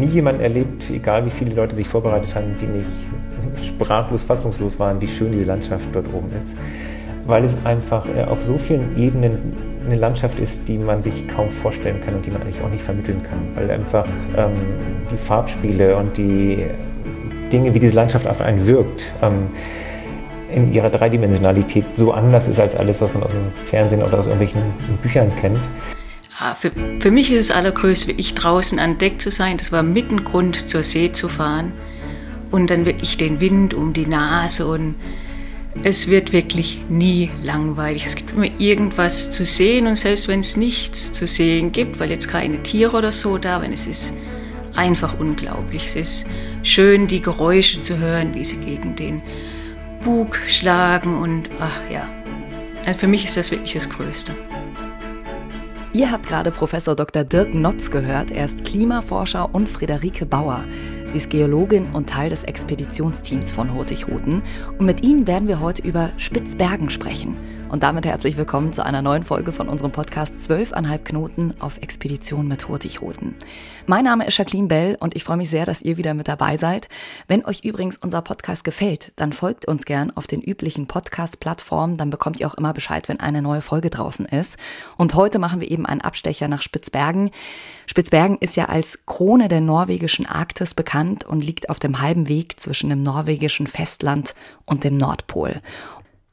nie jemanden erlebt, egal wie viele Leute sich vorbereitet haben, die nicht sprachlos, fassungslos waren, wie schön diese Landschaft dort oben ist. Weil es einfach äh, auf so vielen Ebenen eine Landschaft ist, die man sich kaum vorstellen kann und die man eigentlich auch nicht vermitteln kann. Weil einfach ähm, die Farbspiele und die Dinge, wie diese Landschaft auf einen wirkt, ähm, in ihrer Dreidimensionalität so anders ist als alles, was man aus dem Fernsehen oder aus irgendwelchen Büchern kennt. Ja, für, für mich ist es allergrößte, wirklich draußen an Deck zu sein. Das war mit ein Grund, zur See zu fahren. Und dann wirklich den Wind um die Nase und es wird wirklich nie langweilig. Es gibt immer irgendwas zu sehen und selbst wenn es nichts zu sehen gibt, weil jetzt keine Tiere oder so da sind, es ist einfach unglaublich. Es ist schön, die Geräusche zu hören, wie sie gegen den Bug schlagen und ach ja. Also für mich ist das wirklich das Größte. Ihr habt gerade Professor Dr. Dirk Notz gehört. Er ist Klimaforscher und Friederike Bauer. Sie ist Geologin und Teil des Expeditionsteams von Hurtigruten. Und mit Ihnen werden wir heute über Spitzbergen sprechen. Und damit herzlich willkommen zu einer neuen Folge von unserem Podcast 12,5 Knoten auf Expedition mit Hurtigruten. Mein Name ist Jacqueline Bell und ich freue mich sehr, dass ihr wieder mit dabei seid. Wenn euch übrigens unser Podcast gefällt, dann folgt uns gern auf den üblichen Podcast-Plattformen. Dann bekommt ihr auch immer Bescheid, wenn eine neue Folge draußen ist. Und heute machen wir eben einen Abstecher nach Spitzbergen. Spitzbergen ist ja als Krone der norwegischen Arktis bekannt und liegt auf dem halben Weg zwischen dem norwegischen Festland und dem Nordpol.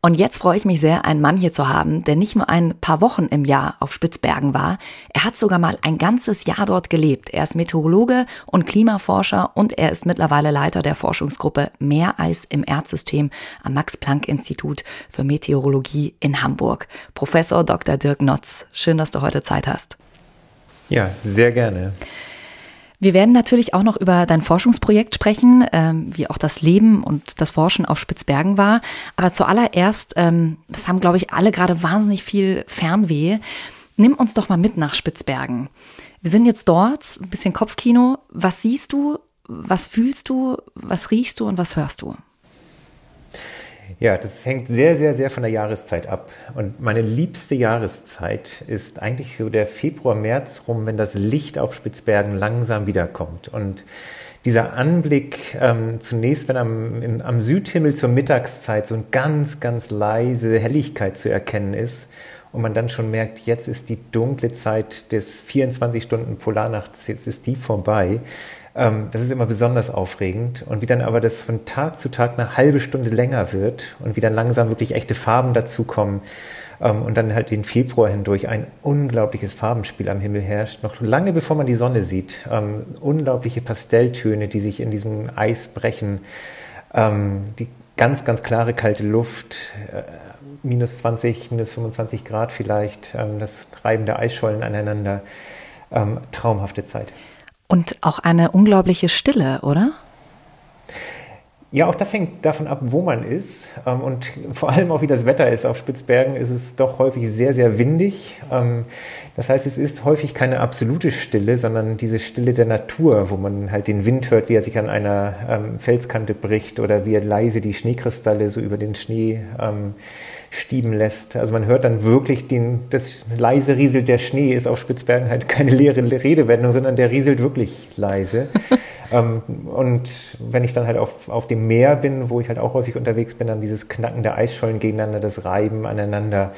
Und jetzt freue ich mich sehr, einen Mann hier zu haben, der nicht nur ein paar Wochen im Jahr auf Spitzbergen war, er hat sogar mal ein ganzes Jahr dort gelebt. Er ist Meteorologe und Klimaforscher und er ist mittlerweile Leiter der Forschungsgruppe Meereis im Erdsystem am Max-Planck-Institut für Meteorologie in Hamburg. Professor Dr. Dirk Notz, schön, dass du heute Zeit hast. Ja, sehr gerne. Wir werden natürlich auch noch über dein Forschungsprojekt sprechen, ähm, wie auch das Leben und das Forschen auf Spitzbergen war. Aber zuallererst, ähm, das haben, glaube ich, alle gerade wahnsinnig viel Fernweh. Nimm uns doch mal mit nach Spitzbergen. Wir sind jetzt dort, ein bisschen Kopfkino. Was siehst du, was fühlst du, was riechst du und was hörst du? Ja, das hängt sehr, sehr, sehr von der Jahreszeit ab. Und meine liebste Jahreszeit ist eigentlich so der Februar, März rum, wenn das Licht auf Spitzbergen langsam wiederkommt. Und dieser Anblick, ähm, zunächst, wenn am, im, am Südhimmel zur Mittagszeit so eine ganz, ganz leise Helligkeit zu erkennen ist und man dann schon merkt, jetzt ist die dunkle Zeit des 24 Stunden Polarnachts, jetzt ist die vorbei. Ähm, das ist immer besonders aufregend. Und wie dann aber das von Tag zu Tag eine halbe Stunde länger wird und wie dann langsam wirklich echte Farben dazukommen ähm, und dann halt den Februar hindurch ein unglaubliches Farbenspiel am Himmel herrscht, noch lange bevor man die Sonne sieht. Ähm, unglaubliche Pastelltöne, die sich in diesem Eis brechen. die ganz, ganz klare kalte Luft, äh, minus 20, minus 25 Grad vielleicht, das Reiben der Eisschollen aneinander. traumhafte Zeit. Und auch eine unglaubliche Stille, oder? Ja, auch das hängt davon ab, wo man ist ähm, und vor allem auch, wie das Wetter ist. Auf Spitzbergen ist es doch häufig sehr, sehr windig. Ähm, das heißt, es ist häufig keine absolute Stille, sondern diese Stille der Natur, wo man halt den Wind hört, wie er sich an einer ähm, Felskante bricht oder wie er leise die Schneekristalle so über den Schnee stieben lässt. Also man hört dann wirklich den, das leise rieselt der Schnee ist auf Spitzbergen halt keine leere Redewendung, sondern der rieselt wirklich leise. ähm, und wenn ich dann halt auf, auf dem Meer bin, wo ich halt auch häufig unterwegs bin, dann dieses Knacken der Eisschollen gegeneinander, das Reiben aneinander,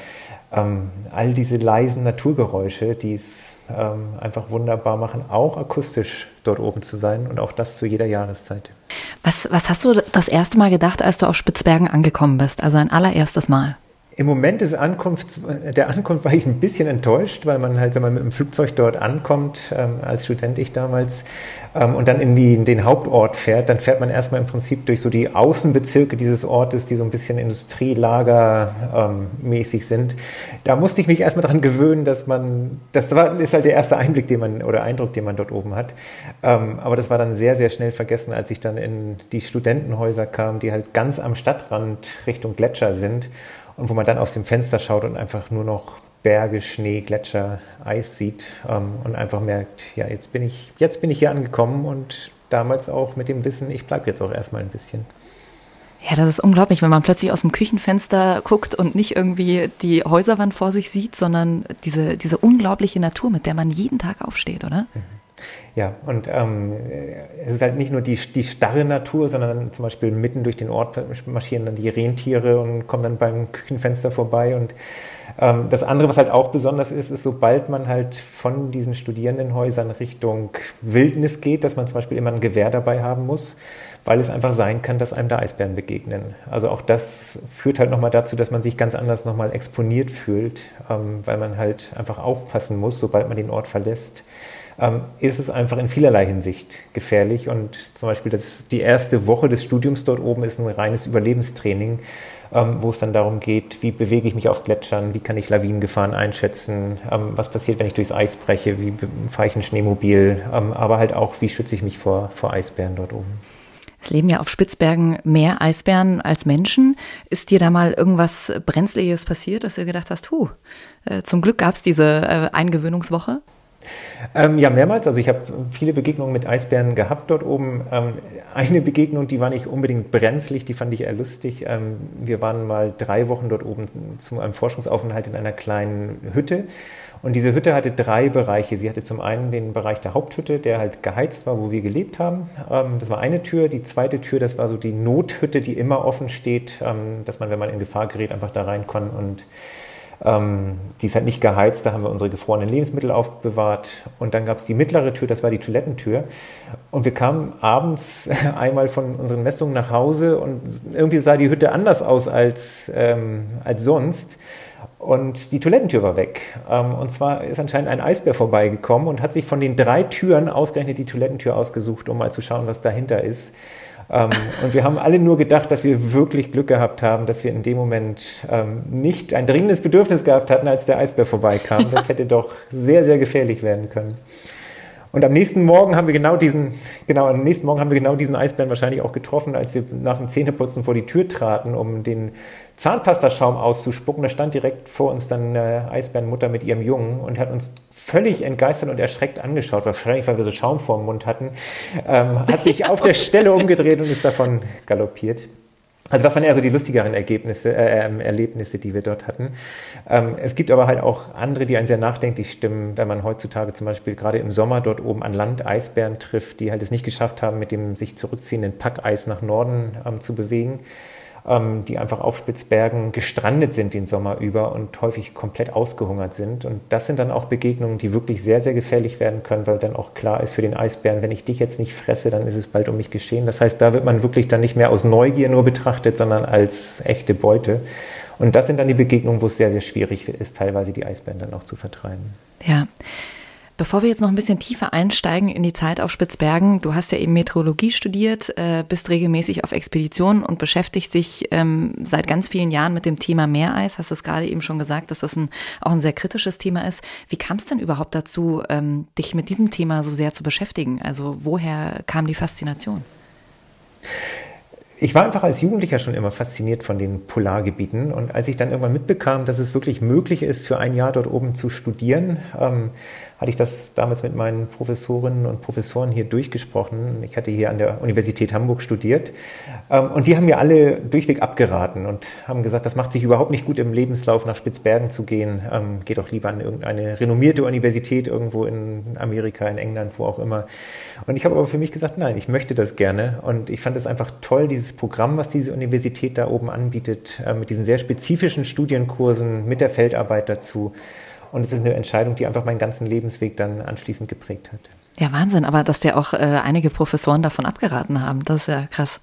ähm, all diese leisen Naturgeräusche, die es ähm, einfach wunderbar machen, auch akustisch dort oben zu sein und auch das zu jeder Jahreszeit. Was, was hast du das erste Mal gedacht, als du auf Spitzbergen angekommen bist? Also ein allererstes Mal? Im Moment des Ankunfts, der Ankunft war ich ein bisschen enttäuscht, weil man halt, wenn man mit dem Flugzeug dort ankommt, ähm, als Student ich damals, ähm, und dann in, die, in, den Hauptort fährt, dann fährt man erstmal im Prinzip durch so die Außenbezirke dieses Ortes, die so ein bisschen Industrielagermäßig ähm, sind. Da musste ich mich erstmal daran gewöhnen, dass man, das war, ist halt der erste Einblick, den man, oder Eindruck, den man dort oben hat. Ähm, aber das war dann sehr, sehr schnell vergessen, als ich dann in die Studentenhäuser kam, die halt ganz am Stadtrand Richtung Gletscher sind und wo man dann aus dem Fenster schaut und einfach nur noch Berge, Schnee, Gletscher, Eis sieht ähm, und einfach merkt, ja, jetzt bin ich, jetzt bin ich hier angekommen und damals auch mit dem Wissen, ich bleibe jetzt auch erstmal ein bisschen. Ja, das ist unglaublich, wenn man plötzlich aus dem Küchenfenster guckt und nicht irgendwie die Häuserwand vor sich sieht, sondern diese, diese unglaubliche Natur, mit der man jeden Tag aufsteht, oder? Mhm. Ja, und ähm, es ist halt nicht nur die, die starre Natur, sondern zum Beispiel mitten durch den Ort marschieren dann die Rentiere und kommen dann beim Küchenfenster vorbei. Und ähm, das andere, was halt auch besonders ist, ist, sobald man halt von diesen Studierendenhäusern Richtung Wildnis geht, dass man zum Beispiel immer ein Gewehr dabei haben muss, weil es einfach sein kann, dass einem da Eisbären begegnen. Also auch das führt halt nochmal dazu, dass man sich ganz anders nochmal exponiert fühlt, ähm, weil man halt einfach aufpassen muss, sobald man den Ort verlässt ähm, ist es einfach in vielerlei Hinsicht gefährlich. Und zum Beispiel das, die erste Woche des Studiums dort oben ist ein reines Überlebenstraining, ähm, wo es dann darum geht, wie bewege ich mich auf Gletschern, wie kann ich Lawinengefahren einschätzen, ähm, was passiert, wenn ich durchs Eis breche, wie fahre ich ein Schneemobil, ähm, aber halt auch, wie schütze ich mich vor, vor Eisbären dort oben. Es leben ja auf Spitzbergen mehr Eisbären als Menschen. Ist dir da mal irgendwas Brenzliges passiert, dass du gedacht hast, huh, äh, zum Glück gab es diese äh, Eingewöhnungswoche? Ähm, ja, mehrmals. Also ich habe viele Begegnungen mit Eisbären gehabt dort oben. Ähm, eine Begegnung, die war nicht unbedingt brenzlig, die fand ich eher lustig. Ähm, wir waren mal drei Wochen dort oben zu einem Forschungsaufenthalt in einer kleinen Hütte. Und diese Hütte hatte drei Bereiche. Sie hatte zum einen den Bereich der Haupthütte, der halt geheizt war, wo wir gelebt haben. Ähm, das war eine Tür. Die zweite Tür, das war so die Nothütte, die immer offen steht, ähm, dass man, wenn man in Gefahr gerät, einfach da rein kann und ähm, die ist halt nicht geheizt, da haben wir unsere gefrorenen Lebensmittel aufbewahrt. Und dann gab es die mittlere Tür, das war die Toilettentür. Und wir kamen abends einmal von unseren Messungen nach Hause und irgendwie sah die Hütte anders aus als, ähm, als sonst. Und die Toilettentür war weg. Ähm, und zwar ist anscheinend ein Eisbär vorbeigekommen und hat sich von den drei Türen ausgerechnet die Toilettentür ausgesucht, um mal zu schauen, was dahinter ist. Ähm, und wir haben alle nur gedacht, dass wir wirklich Glück gehabt haben, dass wir in dem Moment ähm, nicht ein dringendes Bedürfnis gehabt hatten, als der Eisbär vorbeikam. Das hätte doch sehr, sehr gefährlich werden können. Und am nächsten Morgen haben wir genau diesen, genau, am nächsten Morgen haben wir genau diesen Eisbären wahrscheinlich auch getroffen, als wir nach dem Zähneputzen vor die Tür traten, um den Zahnpastaschaum auszuspucken. Da stand direkt vor uns dann eine Eisbärenmutter mit ihrem Jungen und hat uns völlig entgeistert und erschreckt angeschaut, wahrscheinlich weil wir so Schaum vor dem Mund hatten, ähm, hat sich auf der Stelle umgedreht und ist davon galoppiert. Also das waren eher so die lustigeren Ergebnisse, äh, ähm, Erlebnisse, die wir dort hatten. Ähm, es gibt aber halt auch andere, die einen sehr nachdenklich stimmen, wenn man heutzutage zum Beispiel gerade im Sommer dort oben an Land Eisbären trifft, die halt es nicht geschafft haben, mit dem sich zurückziehenden Packeis nach Norden ähm, zu bewegen ähm, die einfach auf Spitzbergen gestrandet sind den Sommer über und häufig komplett ausgehungert sind. Und das sind dann auch Begegnungen, die wirklich sehr, sehr gefährlich werden können, weil dann auch klar ist für den Eisbären, wenn ich dich jetzt nicht fresse, dann ist es bald um mich geschehen. Das heißt, da wird man wirklich dann nicht mehr aus Neugier nur betrachtet, sondern als echte Beute. Und das sind dann die Begegnungen, wo es sehr, sehr schwierig ist, teilweise die Eisbären dann auch zu vertreiben. Ja. Bevor wir jetzt noch ein bisschen tiefer einsteigen in die Zeit auf Spitzbergen, du hast ja eben Meteorologie studiert, äh, bist regelmäßig auf Expeditionen und beschäftigst dich ähm, seit ganz vielen Jahren mit dem Thema Meereis. Hast es gerade eben schon gesagt, dass das ein, auch ein sehr kritisches Thema ist. Wie kam es denn überhaupt dazu, ähm, dich mit diesem Thema so sehr zu beschäftigen? Also woher kam die Faszination? ich war einfach als Jugendlicher schon immer fasziniert von den Polargebieten. Und als ich dann irgendwann mitbekam, dass es wirklich möglich ist, für ein Jahr dort oben zu studieren, ähm, hatte ich das damals mit meinen Professorinnen und Professoren hier durchgesprochen. Ich hatte hier an der Universität Hamburg studiert. Ähm, und die haben mir alle durchweg abgeraten und haben gesagt, das macht sich überhaupt nicht gut im Lebenslauf nach Spitzbergen zu gehen. Ähm, geht doch lieber an irgendeine renommierte Universität irgendwo in Amerika, in England, wo auch immer. Und ich habe aber für mich gesagt, nein, ich möchte das gerne. Und ich fand es einfach toll, dieses Programm, was diese Universität da oben anbietet, äh, mit diesen sehr spezifischen Studienkursen, mit der Feldarbeit dazu. Und es ist eine Entscheidung, die einfach meinen ganzen Lebensweg dann anschließend geprägt hat. Ja, Wahnsinn, aber dass dir auch äh, einige Professoren davon abgeraten haben, das ist ja krass.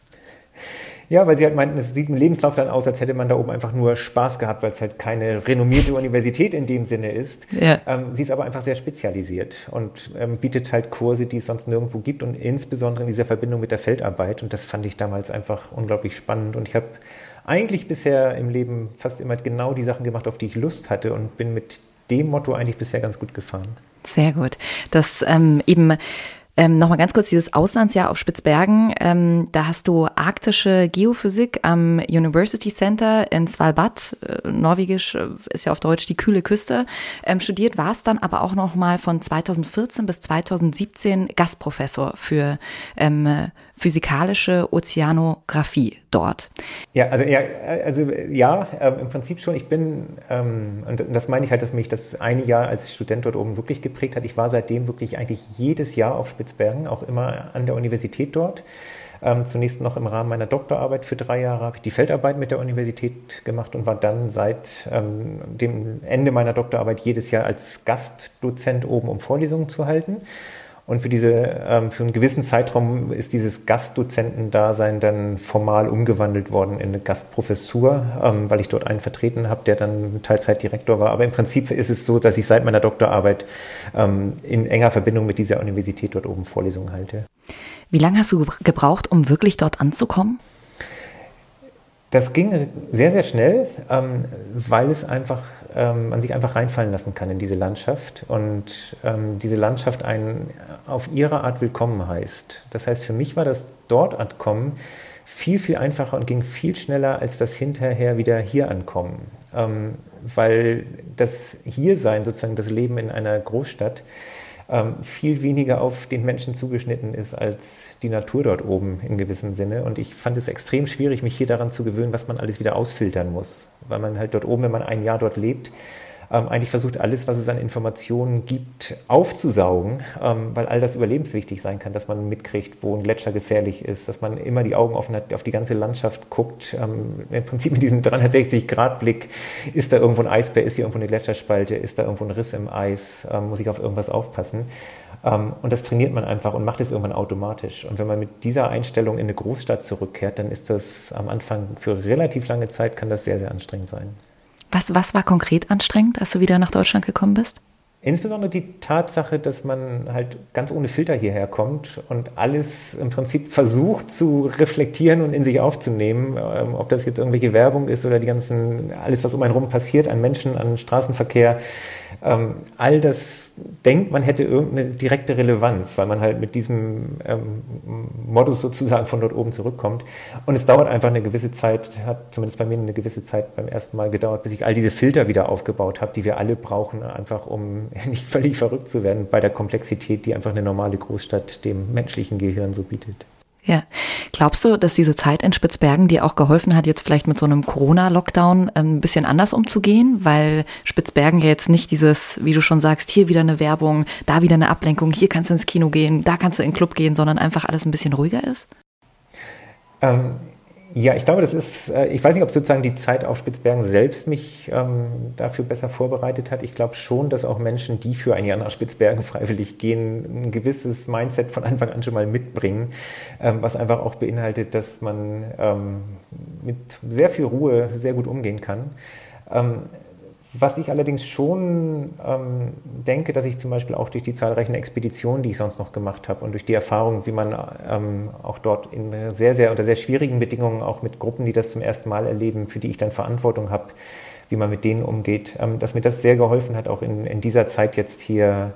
Ja, weil sie halt meinten, es sieht im Lebenslauf dann aus, als hätte man da oben einfach nur Spaß gehabt, weil es halt keine renommierte Universität in dem Sinne ist. Ja. Ähm, sie ist aber einfach sehr spezialisiert und ähm, bietet halt Kurse, die es sonst nirgendwo gibt und insbesondere in dieser Verbindung mit der Feldarbeit. Und das fand ich damals einfach unglaublich spannend. Und ich habe eigentlich bisher im Leben fast immer genau die Sachen gemacht, auf die ich Lust hatte und bin mit dem Motto eigentlich bisher ganz gut gefahren. Sehr gut. Das ähm, eben ähm, Nochmal ganz kurz dieses Auslandsjahr auf Spitzbergen. Ähm, da hast du arktische Geophysik am University Center in Svalbard, äh, norwegisch äh, ist ja auf Deutsch die kühle Küste, ähm, studiert, warst dann aber auch nochmal von 2014 bis 2017 Gastprofessor für ähm, physikalische Ozeanographie dort. Ja, also ja, also, ja ähm, im Prinzip schon. Ich bin, ähm, und das meine ich halt, dass mich das eine Jahr als Student dort oben wirklich geprägt hat. Ich war seitdem wirklich eigentlich jedes Jahr auf Spitzbergen, auch immer an der Universität dort. Ähm, zunächst noch im Rahmen meiner Doktorarbeit für drei Jahre habe ich die Feldarbeit mit der Universität gemacht und war dann seit ähm, dem Ende meiner Doktorarbeit jedes Jahr als Gastdozent oben, um Vorlesungen zu halten. Und für, diese, ähm, für einen gewissen Zeitraum ist dieses Gastdozentendasein dann formal umgewandelt worden in eine Gastprofessur, ähm, weil ich dort einen vertreten habe, der dann Teilzeitdirektor war. Aber im Prinzip ist es so, dass ich seit meiner Doktorarbeit ähm, in enger Verbindung mit dieser Universität dort oben Vorlesungen halte. Wie lange hast du gebraucht, um wirklich dort anzukommen? Das ging sehr, sehr schnell, ähm, weil es einfach, ähm, man sich einfach reinfallen lassen kann in diese Landschaft und ähm, diese Landschaft einen auf ihre Art willkommen heißt. Das heißt, für mich war das dort ankommen viel, viel einfacher und ging viel schneller als das hinterher wieder hier ankommen. Ähm, weil das Hiersein, sozusagen das Leben in einer Großstadt, viel weniger auf den Menschen zugeschnitten ist als die Natur dort oben in gewissem Sinne. Und ich fand es extrem schwierig, mich hier daran zu gewöhnen, was man alles wieder ausfiltern muss. Weil man halt dort oben, wenn man ein Jahr dort lebt, ähm, eigentlich versucht, alles, was es an Informationen gibt, aufzusaugen, ähm, weil all das überlebenswichtig sein kann, dass man mitkriegt, wo ein Gletscher gefährlich ist, dass man immer die Augen offen hat, auf die ganze Landschaft guckt. Ähm, Im Prinzip mit diesem 360-Grad-Blick, ist da irgendwo ein Eisbär, ist hier irgendwo eine Gletscherspalte, ist da irgendwo ein Riss im Eis, ähm, muss ich auf irgendwas aufpassen. Ähm, und das trainiert man einfach und macht es irgendwann automatisch. Und wenn man mit dieser Einstellung in eine Großstadt zurückkehrt, dann ist das am Anfang für relativ lange Zeit, kann das sehr, sehr anstrengend sein. Was, was war konkret anstrengend, als du wieder nach Deutschland gekommen bist? Insbesondere die Tatsache, dass man halt ganz ohne Filter hierher kommt und alles im Prinzip versucht zu reflektieren und in sich aufzunehmen, ähm, ob das jetzt irgendwelche Werbung ist oder die ganzen, alles, was um einen rum passiert, an Menschen, an Straßenverkehr, ähm, all das denkt, man hätte irgendeine direkte Relevanz, weil man halt mit diesem ähm, Modus sozusagen von dort oben zurückkommt. Und es dauert einfach eine gewisse Zeit, hat zumindest bei mir eine gewisse Zeit beim ersten Mal gedauert, bis ich all diese Filter wieder aufgebaut habe, die wir alle brauchen, einfach um nicht völlig verrückt zu werden bei der Komplexität, die einfach eine normale Großstadt dem menschlichen Gehirn so bietet. Ja. Glaubst du, dass diese Zeit in Spitzbergen dir auch geholfen hat, jetzt vielleicht mit so einem Corona-Lockdown ähm, ein bisschen anders umzugehen? Weil Spitzbergen ja jetzt nicht dieses, wie du schon sagst, hier wieder eine Werbung, da wieder eine Ablenkung, hier kannst du ins Kino gehen, da kannst du in den Club gehen, sondern einfach alles ein bisschen ruhiger ist? Ähm, ja, ich glaube, das ist, äh, ich weiß nicht, ob sozusagen die Zeit auf Spitzbergen selbst mich ähm, dafür besser vorbereitet hat. Ich glaube schon, dass auch Menschen, die für ein Jahr nach Spitzbergen freiwillig gehen, ein gewisses Mindset von Anfang an schon mal mitbringen, ähm, was einfach auch beinhaltet, dass man ähm, mit sehr viel Ruhe sehr gut umgehen kann. Was ich allerdings schon ähm, denke, dass ich zum Beispiel auch durch die zahlreichen Expeditionen, die ich sonst noch gemacht habe und durch die Erfahrung, wie man ähm, auch dort in sehr, sehr unter sehr schwierigen Bedingungen auch mit Gruppen, die das zum ersten Mal erleben, für die ich dann Verantwortung habe, wie man mit denen umgeht, ähm, dass mir das sehr geholfen hat, auch in, in dieser Zeit jetzt hier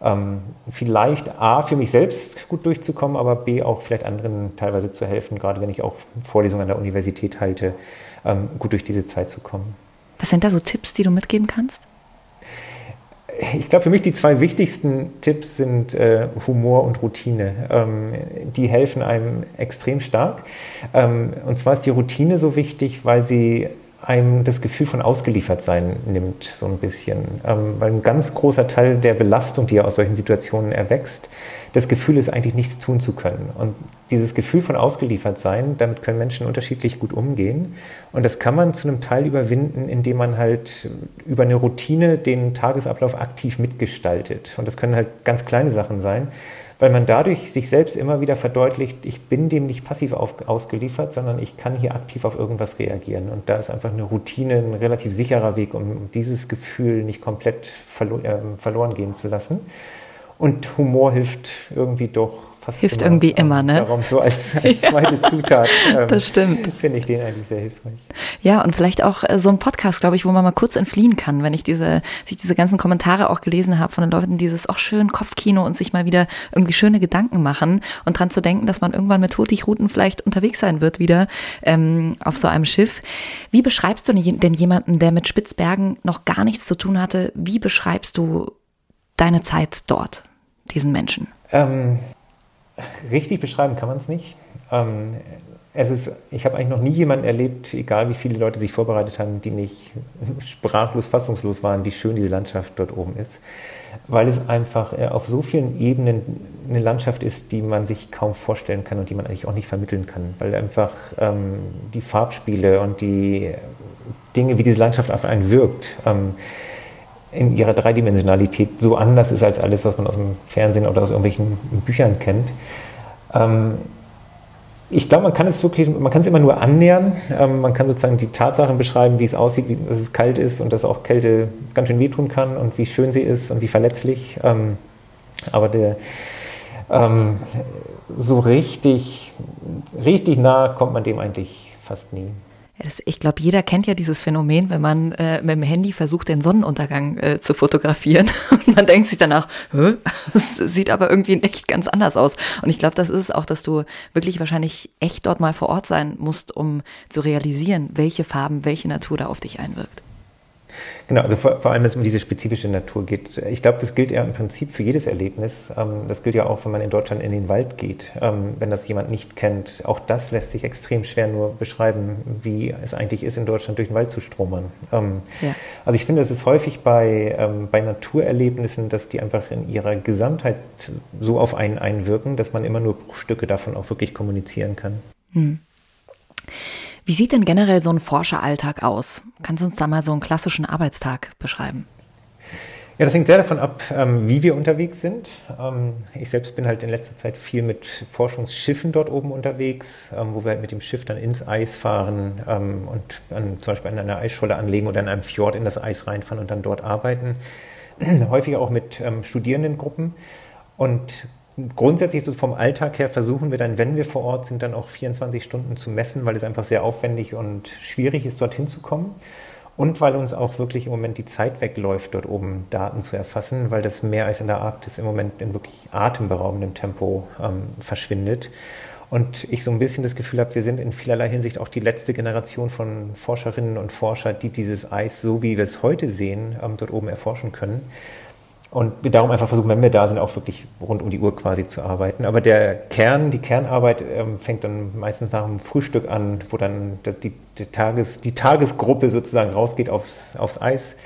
ähm, vielleicht A, für mich selbst gut durchzukommen, aber B, auch vielleicht anderen teilweise zu helfen, gerade wenn ich auch Vorlesungen an der Universität halte, ähm, gut durch diese Zeit zu kommen. Was sind da so Tipps, die du mitgeben kannst? Ich glaube, für mich die zwei wichtigsten Tipps sind äh, Humor und Routine. Ähm, die helfen einem extrem stark. Ähm, und zwar ist die Routine so wichtig, weil sie einem das Gefühl von Ausgeliefertsein nimmt, so ein bisschen. Ähm, weil ein ganz großer Teil der Belastung, die ja aus solchen Situationen erwächst, das Gefühl ist eigentlich nichts tun zu können. Und dieses Gefühl von Ausgeliefertsein, damit können Menschen unterschiedlich gut umgehen. Und das kann man zu einem Teil überwinden, indem man halt über eine Routine den Tagesablauf aktiv mitgestaltet. Und das können halt ganz kleine Sachen sein weil man dadurch sich selbst immer wieder verdeutlicht, ich bin dem nicht passiv auf, ausgeliefert, sondern ich kann hier aktiv auf irgendwas reagieren. Und da ist einfach eine Routine ein relativ sicherer Weg, um dieses Gefühl nicht komplett verlo äh, verloren gehen zu lassen. Und Humor hilft irgendwie doch fast Hilft immer, irgendwie immer, ne? Darum so als, als zweite ja, Zutat. Ähm, das stimmt. Finde ich den eigentlich sehr hilfreich. Ja, und vielleicht auch äh, so ein Podcast, glaube ich, wo man mal kurz entfliehen kann, wenn ich diese, sich diese ganzen Kommentare auch gelesen habe von den Leuten, dieses auch schön Kopfkino und sich mal wieder irgendwie schöne Gedanken machen und dran zu denken, dass man irgendwann mit Hurtigruten vielleicht unterwegs sein wird wieder ähm, auf so einem Schiff. Wie beschreibst du denn jemanden, der mit Spitzbergen noch gar nichts zu tun hatte, wie beschreibst du deine Zeit dort, diesen Menschen? Ähm, Richtig beschreiben kann man es nicht. Ähm, es ist, ich habe eigentlich noch nie jemanden erlebt, egal wie viele Leute sich vorbereitet haben, die nicht sprachlos, fassungslos waren, wie schön diese Landschaft dort oben ist. Weil es einfach äh, auf so vielen Ebenen eine Landschaft ist, die man sich kaum vorstellen kann und die man eigentlich auch nicht vermitteln kann. Weil einfach ähm, die Farbspiele und die Dinge, wie diese Landschaft auf einen wirkt, ähm, in ihrer Dreidimensionalität so anders ist als alles, was man aus dem Fernsehen oder aus irgendwelchen Büchern kennt. Ähm, ich glaube, man kann es wirklich, man kann es immer nur annähern. Ähm, man kann sozusagen die Tatsachen beschreiben, wie es aussieht, wie, dass es kalt ist und dass auch Kälte ganz schön wehtun kann und wie schön sie ist und wie verletzlich. Ähm, aber der, ähm, so richtig, richtig nah kommt man dem eigentlich fast nie. Ich glaube, jeder kennt ja dieses Phänomen, wenn man äh, mit dem Handy versucht, den Sonnenuntergang äh, zu fotografieren und man denkt sich danach, es sieht aber irgendwie echt ganz anders aus. Und ich glaube, das ist auch, dass du wirklich wahrscheinlich echt dort mal vor Ort sein musst, um zu realisieren, welche Farben, welche Natur da auf dich einwirkt. Genau, also vor, vor allem, wenn es um diese spezifische Natur geht. Ich glaube, das gilt ja im Prinzip für jedes Erlebnis. Ähm, das gilt ja auch, wenn man in Deutschland in den Wald geht. Ähm, wenn das jemand nicht kennt, auch das lässt sich extrem schwer nur beschreiben, wie es eigentlich ist, in Deutschland durch den Wald zu stromern. Ähm, ja. Also ich finde, es ist häufig bei, bei Naturerlebnissen, dass die einfach in ihrer Gesamtheit so auf einen einwirken, dass man immer nur Stücke davon auch wirklich kommunizieren kann. Hm. Wie sieht denn generell so ein Forscheralltag aus? Kannst du uns da mal so einen klassischen Arbeitstag beschreiben? Ja, das hängt sehr davon ab, ähm, wie wir unterwegs sind. Ähm, ich selbst bin halt in letzter Zeit viel mit Forschungsschiffen dort oben unterwegs, ähm, wo wir halt mit dem Schiff dann ins Eis fahren und zum Beispiel an einer Eisscholle anlegen oder in einem Fjord in das Eis reinfahren und dann dort arbeiten. Häufig auch mit Studierendengruppen. Und grundsätzlich so vom Alltag her versuchen wir dann, wenn wir vor Ort sind, dann auch 24 Stunden zu messen, weil es einfach sehr aufwendig und schwierig ist, dorthin zu kommen. Und weil uns auch wirklich im Moment die Zeit wegläuft, dort oben Daten zu erfassen, weil das Meer als in der Arktis im Moment in wirklich atemberaubendem Tempo ähm, verschwindet. Und ich so ein bisschen das Gefühl habe, wir sind in vielerlei Hinsicht auch die letzte Generation von Forscherinnen und Forscher, die dieses Eis, so wie wir es heute sehen, ähm, dort oben erforschen können. Und wir darum einfach versuchen, wenn wir da sind, auch wirklich rund um die Uhr quasi zu arbeiten. Aber der Kern, die Kernarbeit ähm, fängt dann meistens nach dem Frühstück an, wo dann die, die, Tages, die Tagesgruppe sozusagen rausgeht aufs, aufs Eis.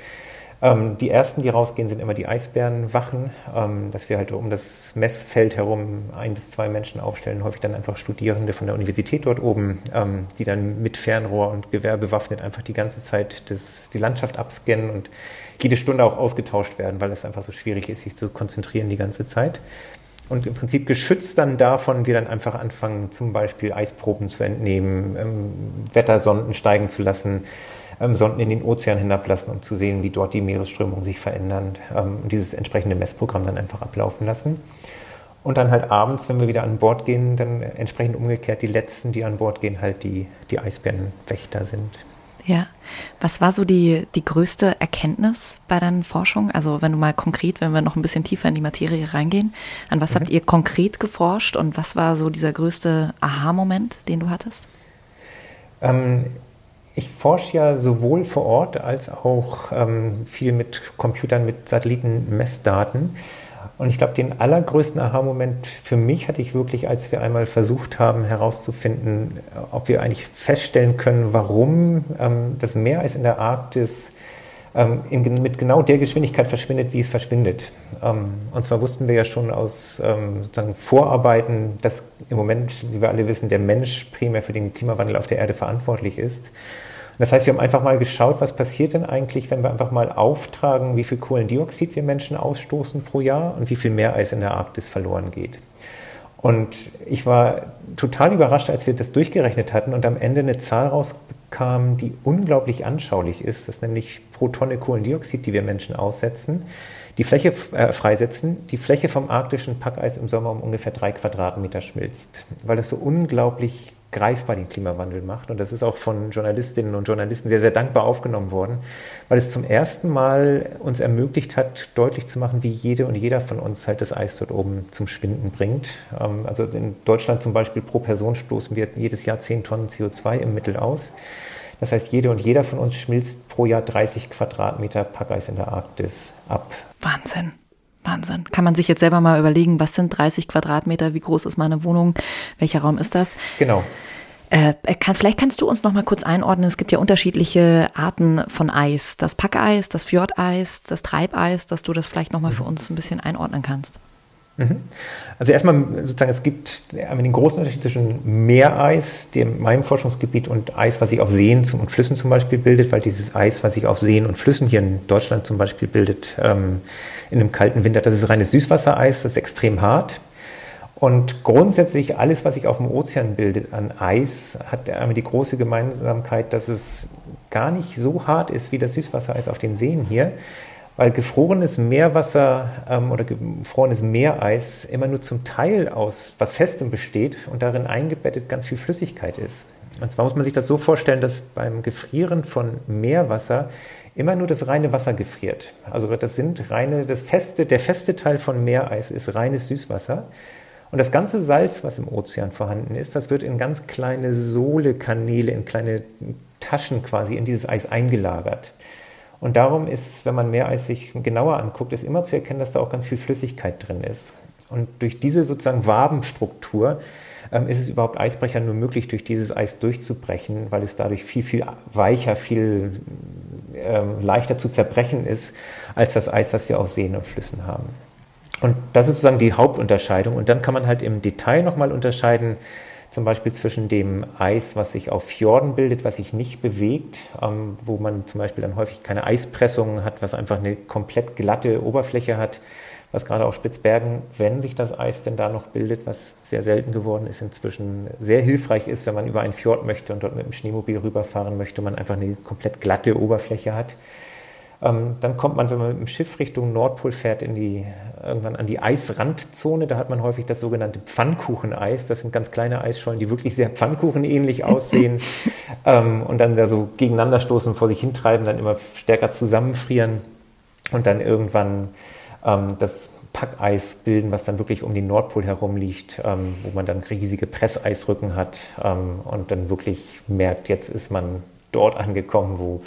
Ähm, die ersten, die rausgehen, sind immer die Eisbärenwachen, ähm, dass wir halt um das Messfeld herum ein bis zwei Menschen aufstellen, häufig dann einfach Studierende von der Universität dort oben, ähm, die dann mit Fernrohr und Gewehr bewaffnet einfach die ganze Zeit das, die Landschaft abscannen und jede Stunde auch ausgetauscht werden, weil es einfach so schwierig ist, sich zu konzentrieren die ganze Zeit. Und im Prinzip geschützt dann davon, wir dann einfach anfangen, zum Beispiel Eisproben zu entnehmen, ähm, Wettersonden steigen zu lassen, ähm, Sonden in den Ozean hinablassen, um zu sehen, wie dort die Meeresströmungen sich verändern ähm, und dieses entsprechende Messprogramm dann einfach ablaufen lassen. Und dann halt abends, wenn wir wieder an Bord gehen, dann entsprechend umgekehrt die letzten, die an Bord gehen, halt die, die Eisbärenwächter sind. Ja. Was war so die, die größte Erkenntnis bei deinen Forschungen? Also wenn du mal konkret, wenn wir noch ein bisschen tiefer in die Materie reingehen, an was mhm. habt ihr konkret geforscht und was war so dieser größte Aha-Moment, den du hattest? Ähm, ich forsche ja sowohl vor Ort als auch ähm, viel mit Computern, mit Satellitenmessdaten. Und ich glaube, den allergrößten Aha-Moment für mich hatte ich wirklich, als wir einmal versucht haben herauszufinden, ob wir eigentlich feststellen können, warum ähm, das Meereis in der Arktis ähm, in, mit genau der Geschwindigkeit verschwindet, wie es verschwindet. Ähm, und zwar wussten wir ja schon aus ähm, sozusagen Vorarbeiten, dass im Moment, wie wir alle wissen, der Mensch primär für den Klimawandel auf der Erde verantwortlich ist. Das heißt, wir haben einfach mal geschaut, was passiert denn eigentlich, wenn wir einfach mal auftragen, wie viel Kohlendioxid wir Menschen ausstoßen pro Jahr und wie viel Meereis in der Arktis verloren geht. Und ich war total überrascht, als wir das durchgerechnet hatten und am Ende eine Zahl rauskam, die unglaublich anschaulich ist, dass nämlich pro Tonne Kohlendioxid, die wir Menschen aussetzen, die Fläche äh, freisetzen, die Fläche vom arktischen Packeis im Sommer um ungefähr drei Quadratmeter schmilzt, weil das so unglaublich greifbar den Klimawandel macht. Und das ist auch von Journalistinnen und Journalisten sehr, sehr dankbar aufgenommen worden, weil es zum ersten Mal uns ermöglicht hat, deutlich zu machen, wie jede und jeder von uns halt das Eis dort oben zum Schwinden bringt. Ähm, also in Deutschland zum Beispiel pro Person stoßen wir jedes Jahr 10 Tonnen CO2 im Mittel aus. Das heißt, jede und jeder von uns schmilzt pro Jahr 30 Quadratmeter Packeis in der Arktis ab. Wahnsinn. Wahnsinn. Kann man sich jetzt selber mal überlegen, was sind 30 Quadratmeter, wie groß ist meine Wohnung, welcher Raum ist das? Genau. Äh, kann, vielleicht kannst du uns noch mal kurz einordnen. Es gibt ja unterschiedliche Arten von Eis. Das Packeis, das Fjordeis, das Treibeis, dass du das vielleicht noch mal für uns ein bisschen einordnen kannst. Mhm. Also erstmal sozusagen, es gibt den großen Unterschied zwischen Meereis, dem meinem Forschungsgebiet, und Eis, was sich auf Seen und Flüssen zum Beispiel bildet, weil dieses Eis, was sich auf Seen und Flüssen hier in Deutschland zum Beispiel bildet, ähm, in einem kalten Winter, das ist reines Süßwassereis, das ist extrem hart. Und grundsätzlich alles, was sich auf dem Ozean bildet an Eis, hat einmal die große Gemeinsamkeit, dass es gar nicht so hart ist wie das Süßwassereis auf den Seen hier, weil gefrorenes Meerwasser ähm, oder gefrorenes Meereis immer nur zum Teil aus was Festem besteht und darin eingebettet ganz viel Flüssigkeit ist. Und zwar muss man sich das so vorstellen, dass beim Gefrieren von Meerwasser immer nur das reine Wasser gefriert. Also das sind reine, das feste, der feste Teil von Meereis ist reines Süßwasser. Und das ganze Salz, was im Ozean vorhanden ist, das wird in ganz kleine Sohlekanäle, in kleine Taschen quasi in dieses Eis eingelagert. Und darum ist, wenn man Meereis sich genauer anguckt, ist immer zu erkennen, dass da auch ganz viel Flüssigkeit drin ist. Und durch diese sozusagen Wabenstruktur ähm, ist es überhaupt Eisbrechern nur möglich, durch dieses Eis durchzubrechen, weil es dadurch viel, viel weicher, viel ähm, leichter zu zerbrechen ist, als das Eis, das wir auf Seen und Flüssen haben. Und das ist sozusagen die Hauptunterscheidung. Und dann kann man halt im Detail nochmal unterscheiden, zum Beispiel zwischen dem Eis, was sich auf Fjorden bildet, was sich nicht bewegt, ähm, wo man zum Beispiel dann häufig keine Eispressungen hat, was einfach eine komplett glatte Oberfläche hat, was gerade auf Spitzbergen, wenn sich das Eis denn da noch bildet, was sehr selten geworden ist, inzwischen sehr hilfreich ist, wenn man über einen Fjord möchte und dort mit dem Schneemobil rüberfahren möchte, man einfach eine komplett glatte Oberfläche hat. Ähm, dann kommt man, wenn man mit dem Schiff Richtung Nordpol fährt, in die, irgendwann an die Eisrandzone. Da hat man häufig das sogenannte Pfannkucheneis. Das sind ganz kleine Eisschollen, die wirklich sehr Pfannkuchenähnlich aussehen ähm, und dann da so gegeneinander stoßen, vor sich hintreiben, dann immer stärker zusammenfrieren und dann irgendwann ähm, das Packeis bilden, was dann wirklich um den Nordpol herum liegt, ähm, wo man dann riesige Presseisrücken hat ähm, und dann wirklich merkt, jetzt ist man dort angekommen, wo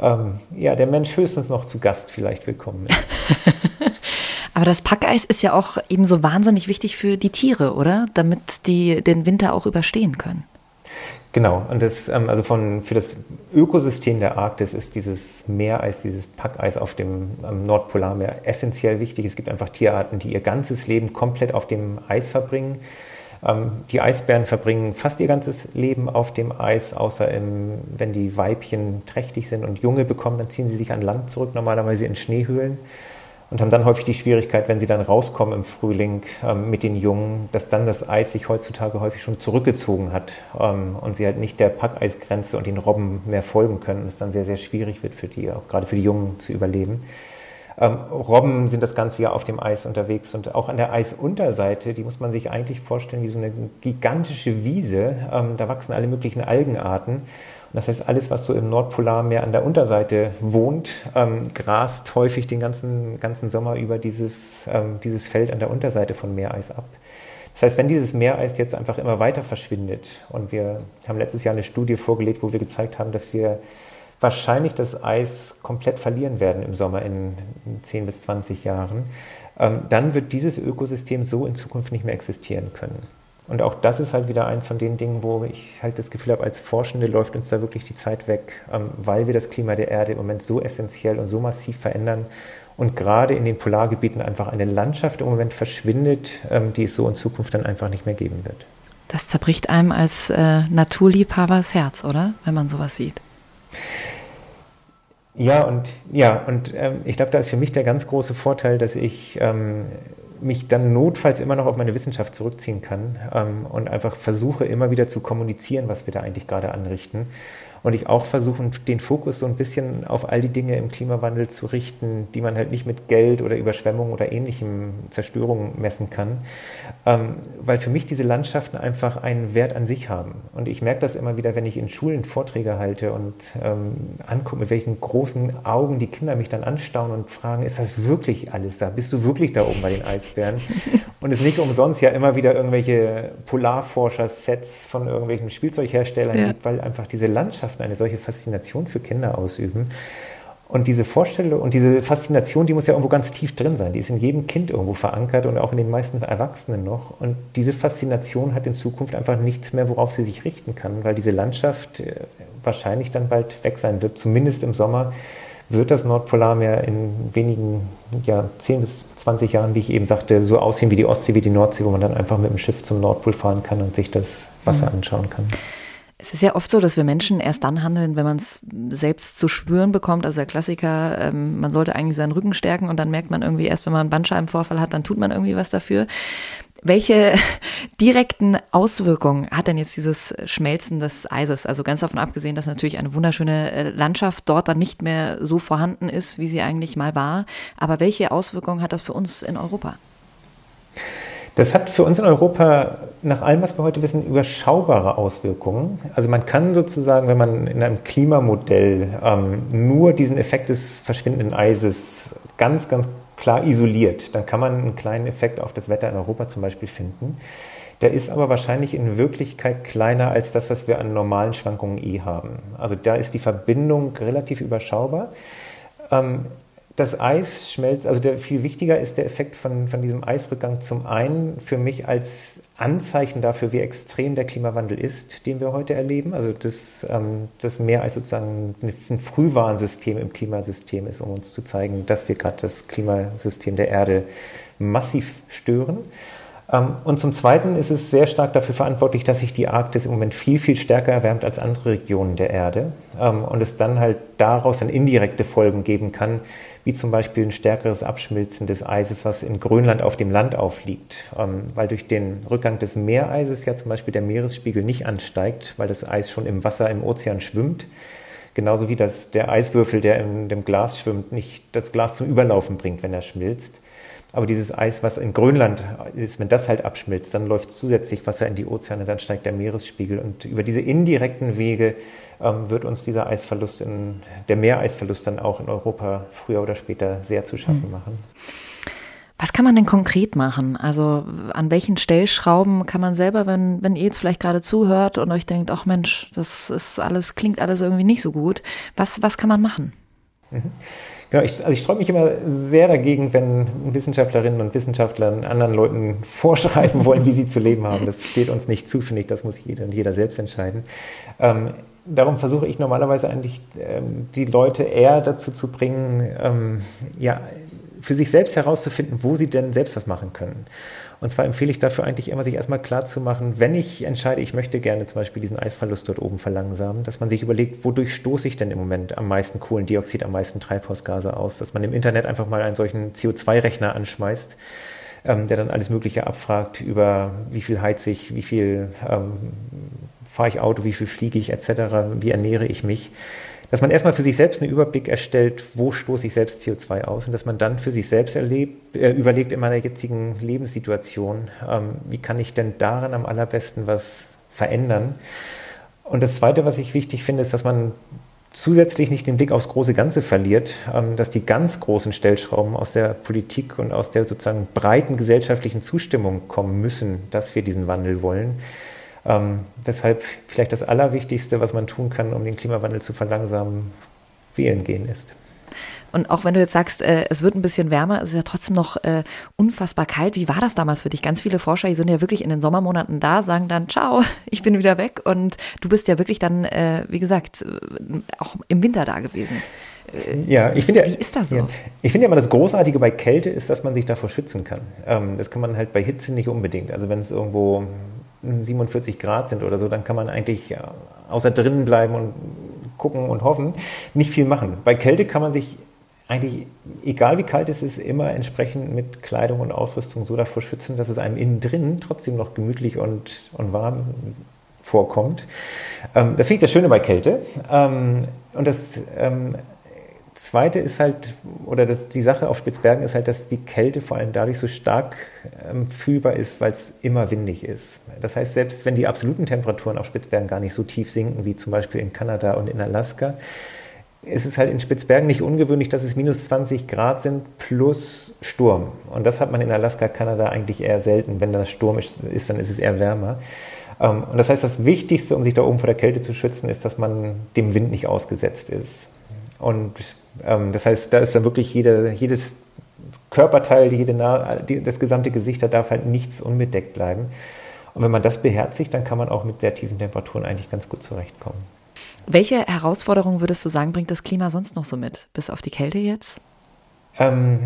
ähm, ja, der Mensch höchstens noch zu Gast vielleicht willkommen ist. Aber das Packeis ist ja auch ebenso wahnsinnig wichtig für die Tiere, oder? Damit die den Winter auch überstehen können. Genau, und das, ähm, also von, für das Ökosystem der Arktis ist dieses Meereis, dieses Packeis auf dem Nordpolarmeer essentiell wichtig. Es gibt einfach Tierarten, die ihr ganzes Leben komplett auf dem Eis verbringen. Ähm, die Eisbären verbringen fast ihr ganzes Leben auf dem Eis, außer im, wenn die Weibchen trächtig sind und Junge bekommen, dann ziehen sie sich an Land zurück, normalerweise in Schneehöhlen. Und haben dann häufig die Schwierigkeit, wenn sie dann rauskommen im Frühling ähm, mit den Jungen, dass dann das Eis sich heutzutage häufig schon zurückgezogen hat ähm, und sie halt nicht der Packeisgrenze und den Robben mehr folgen können und es dann sehr, sehr schwierig wird für die, auch gerade für die Jungen zu überleben. Ähm, Robben sind das ganze Jahr auf dem Eis unterwegs und auch an der Eisunterseite, die muss man sich eigentlich vorstellen wie so eine gigantische Wiese. Ähm, da wachsen alle möglichen Algenarten. Und das heißt, alles, was so im Nordpolarmeer an der Unterseite wohnt, ähm, grast häufig den ganzen, ganzen Sommer über dieses, ähm, dieses Feld an der Unterseite von Meereis ab. Das heißt, wenn dieses Meereis jetzt einfach immer weiter verschwindet und wir haben letztes Jahr eine Studie vorgelegt, wo wir gezeigt haben, dass wir wahrscheinlich das Eis komplett verlieren werden im Sommer in 10 bis 20 Jahren, ähm, dann wird dieses Ökosystem so in Zukunft nicht mehr existieren können. Und auch das ist halt wieder eins von den Dingen, wo ich halt das Gefühl habe, als Forschende läuft uns da wirklich die Zeit weg, ähm, weil wir das Klima der Erde im Moment so essentiell und so massiv verändern und gerade in den Polargebieten einfach eine Landschaft im Moment verschwindet, ähm, die es so in Zukunft dann einfach nicht mehr geben wird. Das zerbricht einem als äh, Naturliebhaber das Herz, oder? Wenn man sowas sieht. Ja, und ja, und ähm, ich glaube, da ist für mich der ganz große Vorteil, dass ich ähm, mich dann notfalls immer noch auf meine Wissenschaft zurückziehen kann ähm, und einfach versuche immer wieder zu kommunizieren, was wir da eigentlich gerade anrichten und ich auch versuche, den Fokus so ein bisschen auf all die Dinge im Klimawandel zu richten, die man halt nicht mit Geld oder Überschwemmung oder ähnlichem Zerstörung messen kann, ähm, weil für mich diese Landschaften einfach einen Wert an sich haben. Und ich merke das immer wieder, wenn ich in Schulen Vorträge halte und ähm, angucke, mit welchen großen Augen die Kinder mich dann anstaunen und fragen, ist das wirklich alles da? Bist du wirklich da oben bei den Eisbären? Und es nicht umsonst ja immer wieder irgendwelche Polarforscher-Sets von irgendwelchen Spielzeugherstellern ja. gibt, weil einfach diese Landschaften eine solche Faszination für Kinder ausüben. Und diese Vorstellung und diese Faszination, die muss ja irgendwo ganz tief drin sein. Die ist in jedem Kind irgendwo verankert und auch in den meisten Erwachsenen noch. Und diese Faszination hat in Zukunft einfach nichts mehr, worauf sie sich richten kann, weil diese Landschaft äh, wahrscheinlich dann bald weg sein wird, zumindest im Sommer wird das Nordpolarmeer in wenigen, ja, 10 bis 20 Jahren, wie ich eben sagte, so aussehen wie die Ostsee, wie die Nordsee, wo man dann einfach mit dem Schiff zum Nordpol fahren kann und sich das Wasser mhm. anschauen kann. Es ist ja oft so, dass wir Menschen erst dann handeln, wenn man es selbst zu spüren bekommt. Also der Klassiker, ähm, man sollte eigentlich seinen Rücken stärken und dann merkt man irgendwie erst, wenn man einen Bandscheibenvorfall hat, dann tut man irgendwie was dafür. Welche direkten Auswirkungen hat denn jetzt dieses Schmelzen des Eises? Also ganz davon abgesehen, dass natürlich eine wunderschöne äh, Landschaft dort dann nicht mehr so vorhanden ist, wie sie eigentlich mal war. Aber welche Auswirkungen hat das für uns in Europa? Das hat für uns in Europa nach allem, was wir heute wissen, überschaubare Auswirkungen. Also man kann sozusagen, wenn man in einem Klimamodell ähm, nur diesen Effekt des verschwindenden Eises ganz, ganz klar isoliert, dann kann man einen kleinen Effekt auf das Wetter in Europa zum Beispiel finden. Der ist aber wahrscheinlich in Wirklichkeit kleiner als das, was wir an normalen Schwankungen eh haben. Also da ist die Verbindung relativ überschaubar. Ähm, das Eis schmelzt, also der viel wichtiger ist der Effekt von, von diesem Eisrückgang zum einen für mich als Anzeichen dafür, wie extrem der Klimawandel ist, den wir heute erleben. Also das, ähm, das Meereis sozusagen ein Frühwarnsystem im Klimasystem ist, um uns zu zeigen, dass wir gerade das Klimasystem der Erde massiv stören. Ähm, und zum Zweiten ist es sehr stark dafür verantwortlich, dass sich die Arktis im Moment viel, viel stärker erwärmt als andere Regionen der Erde ähm, und es dann halt daraus dann indirekte Folgen geben kann, wie zum Beispiel ein stärkeres Abschmilzen des Eises, was in Grönland auf dem Land aufliegt, ähm, weil durch den Rückgang des Meereises ja zum Beispiel der Meeresspiegel nicht ansteigt, weil das Eis schon im Wasser im Ozean schwimmt. Genauso wie das, der Eiswürfel, der in dem Glas schwimmt, nicht das Glas zum Überlaufen bringt, wenn er schmilzt. Aber dieses Eis, was in Grönland ist, wenn das halt abschmilzt, dann läuft zusätzlich Wasser in die Ozeane, dann steigt der Meeresspiegel. Und über diese indirekten Wege wird uns dieser Eisverlust, in, der Meereisverlust dann auch in Europa früher oder später sehr zu schaffen hm. machen. Was kann man denn konkret machen? Also an welchen Stellschrauben kann man selber, wenn, wenn ihr jetzt vielleicht gerade zuhört und euch denkt, ach Mensch, das ist alles, klingt alles irgendwie nicht so gut. Was, was kann man machen? Mhm. Genau, ich, also ich sträube mich immer sehr dagegen, wenn Wissenschaftlerinnen und Wissenschaftler anderen Leuten vorschreiben wollen, wie sie zu leben haben. Das steht uns nicht zu, finde ich. Das muss jeder und jeder selbst entscheiden. Ähm, darum versuche ich normalerweise eigentlich ähm, die Leute eher dazu zu bringen, ähm, ja, für sich selbst herauszufinden, wo sie denn selbst was machen können. Und zwar empfehle ich dafür eigentlich immer, sich erstmal klar zu machen, wenn ich entscheide, ich möchte gerne zum Beispiel diesen Eisverlust dort oben verlangsamen, dass man sich überlegt, wodurch stoße ich denn im Moment am meisten Kohlendioxid, am meisten Treibhausgase aus, dass man im Internet einfach mal einen solchen CO2-Rechner anschmeißt, ähm, der dann alles Mögliche abfragt über wie viel heize ich, wie viel ähm, fahre ich Auto, wie viel fliege ich etc., wie ernähre ich mich dass man erstmal für sich selbst einen Überblick erstellt, wo stoße ich selbst CO2 aus und dass man dann für sich selbst erlebt, äh, überlegt in meiner jetzigen Lebenssituation, ähm, wie kann ich denn daran am allerbesten was verändern. Und das Zweite, was ich wichtig finde, ist, dass man zusätzlich nicht den Blick aufs große Ganze verliert, ähm, dass die ganz großen Stellschrauben aus der Politik und aus der sozusagen breiten gesellschaftlichen Zustimmung kommen müssen, dass wir diesen Wandel wollen ähm, weshalb vielleicht das Allerwichtigste, was man tun kann, um den Klimawandel zu verlangsamen, wählen gehen ist. Und auch wenn du jetzt sagst, äh, es wird ein bisschen wärmer, es ist ja trotzdem noch äh, unfassbar kalt. Wie war das damals für dich? Ganz viele Forscher, die sind ja wirklich in den Sommermonaten da, sagen dann, ciao, ich bin wieder weg. Und du bist ja wirklich dann, äh, wie gesagt, äh, auch im Winter da gewesen. Äh, ja, ich finde ja, wie ist das so? Ja, ich finde ja immer das Großartige bei Kälte ist, dass man sich davor schützen kann. Ähm, das kann man halt bei Hitze nicht unbedingt. Also wenn es irgendwo 47 Grad sind oder so, dann kann man eigentlich außer drinnen bleiben und gucken und hoffen, nicht viel machen. Bei Kälte kann man sich eigentlich, egal wie kalt es ist, immer entsprechend mit Kleidung und Ausrüstung so davor schützen, dass es einem innen drin trotzdem noch gemütlich und, und warm vorkommt. Ähm, das finde ich das Schöne bei Kälte. Ähm, und das ähm, Zweite ist halt, oder das, die Sache auf Spitzbergen ist halt, dass die Kälte vor allem dadurch so stark ähm, fühlbar ist, weil es immer windig ist. Das heißt, selbst wenn die absoluten Temperaturen auf Spitzbergen gar nicht so tief sinken wie zum Beispiel in Kanada und in Alaska, ist es halt in Spitzbergen nicht ungewöhnlich, dass es minus 20 Grad sind plus Sturm. Und das hat man in Alaska, Kanada eigentlich eher selten. Wenn da Sturm ist, dann ist es eher wärmer. Ähm, und das heißt, das Wichtigste, um sich da oben vor der Kälte zu schützen, ist, dass man dem Wind nicht ausgesetzt ist. Und ähm, das heißt, da ist dann wirklich jede, jedes Körperteil, jede nah die, das gesamte Gesicht, da darf halt nichts unbedeckt bleiben. Und wenn man das beherzigt, dann kann man auch mit sehr tiefen Temperaturen eigentlich ganz gut zurechtkommen. Welche Herausforderungen würdest du sagen, bringt das Klima sonst noch so mit, bis auf die Kälte jetzt? Ähm,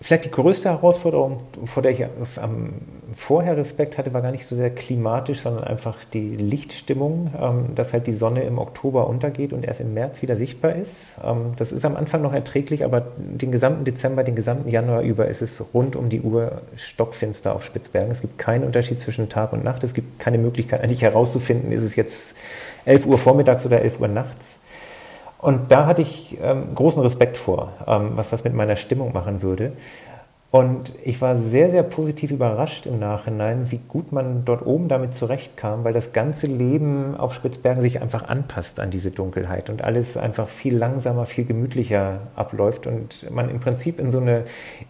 Vielleicht die größte Herausforderung, vor der ich ähm, vorher Respekt hatte, war gar nicht so sehr klimatisch, sondern einfach die Lichtstimmung, ähm, dass halt die Sonne im Oktober untergeht und erst im März wieder sichtbar ist. Ähm, das ist am Anfang noch erträglich, aber den gesamten Dezember, den gesamten Januar über ist es rund um die Uhr stockfinster auf Spitzbergen. Es gibt keinen Unterschied zwischen Tag und Nacht. Es gibt keine Möglichkeit eigentlich herauszufinden, ist es jetzt 11 Uhr vormittags oder 11 Uhr nachts. Und da hatte ich ähm, großen Respekt vor, ähm, was das mit meiner Stimmung machen würde. Und ich war sehr, sehr positiv überrascht im Nachhinein, wie gut man dort oben damit zurechtkam, weil das ganze Leben auf Spitzbergen sich einfach anpasst an diese Dunkelheit und alles einfach viel langsamer, viel gemütlicher abläuft und man im Prinzip in so eine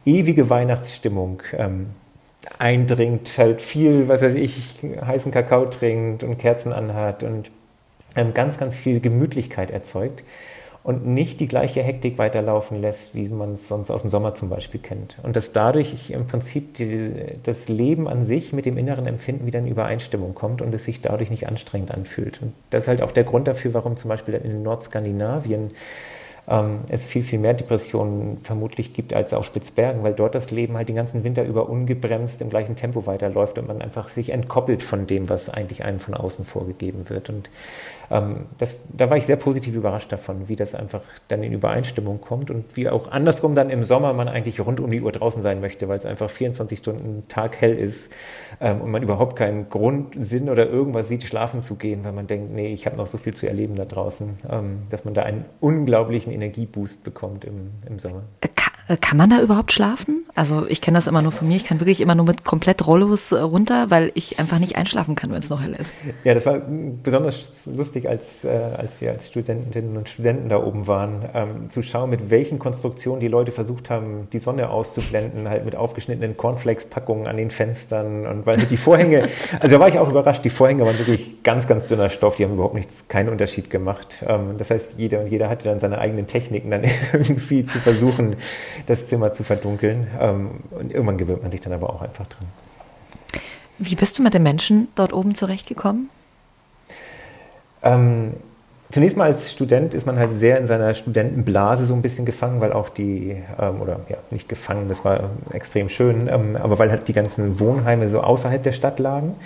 ewige Weihnachtsstimmung ähm, eindringt, halt viel, was weiß ich, heißen Kakao trinkt und Kerzen anhat und ganz, ganz viel Gemütlichkeit erzeugt und nicht die gleiche Hektik weiterlaufen lässt, wie man es sonst aus dem Sommer zum Beispiel kennt. Und dass dadurch im Prinzip die, das Leben an sich mit dem inneren Empfinden wieder in Übereinstimmung kommt und es sich dadurch nicht anstrengend anfühlt. Und das ist halt auch der Grund dafür, warum zum Beispiel in Nordskandinavien ähm, es viel, viel mehr Depressionen vermutlich gibt als auf Spitzbergen, weil dort das Leben halt den ganzen Winter über ungebremst im gleichen Tempo weiterläuft und man einfach sich entkoppelt von dem, was eigentlich einem von außen vorgegeben wird. Und ähm, das, da war ich sehr positiv überrascht davon, wie das einfach dann in Übereinstimmung kommt und wie auch andersrum dann im Sommer man eigentlich rund um die Uhr draußen sein möchte, weil es einfach 24 Stunden Tag hell ist ähm, und man überhaupt keinen Grund, Sinn oder irgendwas sieht, schlafen zu gehen, weil man denkt, nee, ich habe noch so viel zu erleben da draußen, ähm, dass man da einen unglaublichen Energieboost bekommt im, im Sommer. Äh, kann man da überhaupt schlafen? Also ich kenne das immer nur von mir. Ich kann wirklich immer nur mit komplett Rollos äh, runter, weil ich einfach nicht einschlafen kann, wenn es noch hell ist. Ja, das war besonders lustig, als, äh, als wir als Studentinnen und Studenten da oben waren, ähm, zu schauen, mit welchen Konstruktionen die Leute versucht haben, die Sonne auszublenden, halt mit aufgeschnittenen Cornflakes-Packungen an den Fenstern und weil die Vorhänge, also da war ich auch überrascht, die Vorhänge waren wirklich ganz, ganz dünner Stoff, die haben überhaupt nichts, keinen Unterschied gemacht. Ähm, das heißt, jeder und jeder hatte dann seine eigenen Techniken, dann irgendwie zu versuchen, das Zimmer zu verdunkeln. Ähm, und irgendwann gewöhnt man sich dann aber auch einfach dran. Wie bist du mit den Menschen dort oben zurechtgekommen? Ähm, zunächst mal als Student ist man halt sehr in seiner Studentenblase so ein bisschen gefangen, weil auch die, ähm, oder ja, nicht gefangen, das war extrem schön, ähm, aber weil halt die ganzen Wohnheime so außerhalb der Stadt lagen.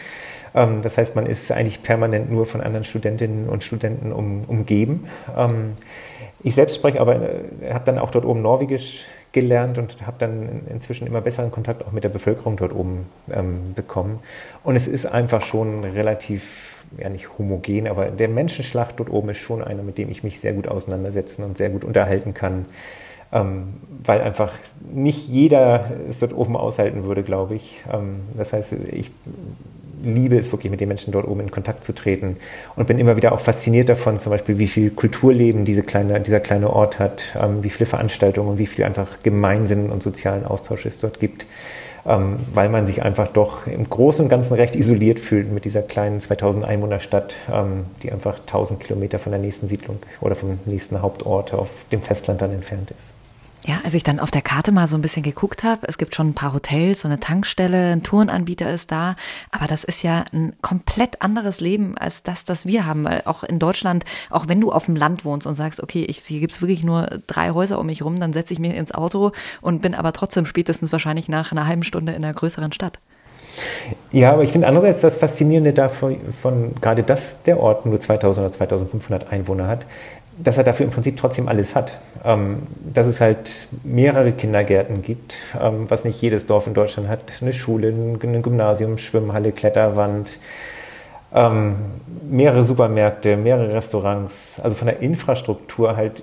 Ähm, das heißt, man ist eigentlich permanent nur von anderen Studentinnen und Studenten um, umgeben. Ähm, ich selbst spreche aber, äh, habe dann auch dort oben Norwegisch gelernt und habe dann inzwischen immer besseren Kontakt auch mit der Bevölkerung dort oben ähm, bekommen. Und es ist einfach schon relativ, ja nicht homogen, aber der Menschenschlag dort oben ist schon einer, mit dem ich mich sehr gut auseinandersetzen und sehr gut unterhalten kann. Ähm, weil einfach nicht jeder es dort oben aushalten würde, glaube ich. Ähm, das heißt, ich liebe es wirklich, mit den Menschen dort oben in Kontakt zu treten und bin immer wieder auch fasziniert davon, zum Beispiel, wie viel Kulturleben diese kleine, dieser kleine Ort hat, ähm, wie viele Veranstaltungen wie viel einfach Gemeinsinn und sozialen Austausch es dort gibt, ähm, weil man sich einfach doch im Großen und Ganzen recht isoliert fühlt mit dieser kleinen 2000 Einwohnerstadt, ähm, die einfach 1000 Kilometer von der nächsten Siedlung oder vom nächsten Hauptort auf dem Festland dann entfernt ist. Ja, als ich dann auf der Karte mal so ein bisschen geguckt habe, es gibt schon ein paar Hotels, so eine Tankstelle, ein Tourenanbieter ist da, aber das ist ja ein komplett anderes Leben als das, das wir haben, weil auch in Deutschland, auch wenn du auf dem Land wohnst und sagst, okay, ich, hier gibt's wirklich nur drei Häuser um mich rum, dann setze ich mich ins Auto und bin aber trotzdem spätestens wahrscheinlich nach einer halben Stunde in einer größeren Stadt. Ja, aber ich finde andererseits das Faszinierende davon, von, gerade dass der Ort nur 2000 oder 2500 Einwohner hat, dass er dafür im Prinzip trotzdem alles hat. Ähm, dass es halt mehrere Kindergärten gibt, ähm, was nicht jedes Dorf in Deutschland hat. Eine Schule, ein Gymnasium, Schwimmhalle, Kletterwand, ähm, mehrere Supermärkte, mehrere Restaurants. Also von der Infrastruktur halt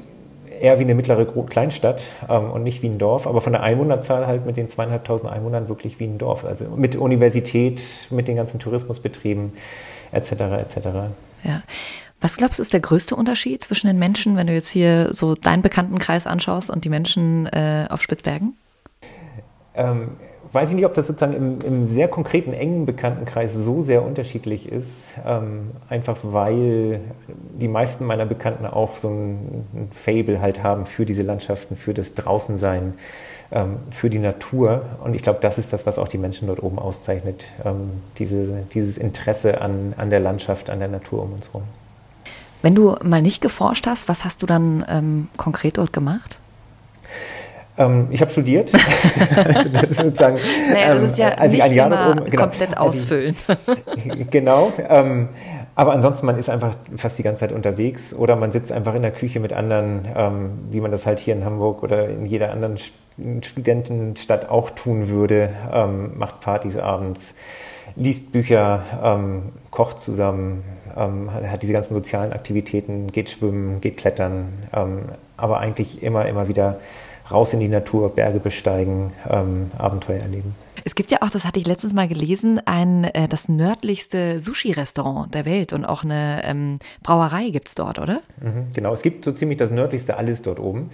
eher wie eine mittlere Kleinstadt ähm, und nicht wie ein Dorf, aber von der Einwohnerzahl halt mit den zweieinhalbtausend Einwohnern wirklich wie ein Dorf. Also mit Universität, mit den ganzen Tourismusbetrieben etc. etc. Ja. Was glaubst du, ist der größte Unterschied zwischen den Menschen, wenn du jetzt hier so deinen Bekanntenkreis anschaust und die Menschen äh, auf Spitzbergen? Ähm, weiß ich nicht, ob das sozusagen im, im sehr konkreten, engen Bekanntenkreis so sehr unterschiedlich ist. Ähm, einfach weil die meisten meiner Bekannten auch so ein, ein Fable halt haben für diese Landschaften, für das Draußensein, ähm, für die Natur. Und ich glaube, das ist das, was auch die Menschen dort oben auszeichnet. Ähm, diese, dieses Interesse an, an der Landschaft, an der Natur um uns herum. Wenn du mal nicht geforscht hast, was hast du dann ähm, konkret dort gemacht? Ähm, ich habe studiert. also das, sozusagen, naja, das ist ja ähm, nicht ein Jahr immer oben, genau, komplett ausfüllen. Ich, genau. Ähm, aber ansonsten, man ist einfach fast die ganze Zeit unterwegs oder man sitzt einfach in der Küche mit anderen, ähm, wie man das halt hier in Hamburg oder in jeder anderen Studentenstadt auch tun würde, ähm, macht Partys abends, liest Bücher, ähm, kocht zusammen, hat diese ganzen sozialen Aktivitäten, geht schwimmen, geht klettern, aber eigentlich immer, immer wieder raus in die Natur, Berge besteigen, ähm, Abenteuer erleben. Es gibt ja auch, das hatte ich letztens mal gelesen, ein äh, das nördlichste Sushi-Restaurant der Welt und auch eine ähm, Brauerei gibt es dort, oder? Mhm, genau, es gibt so ziemlich das nördlichste alles dort oben.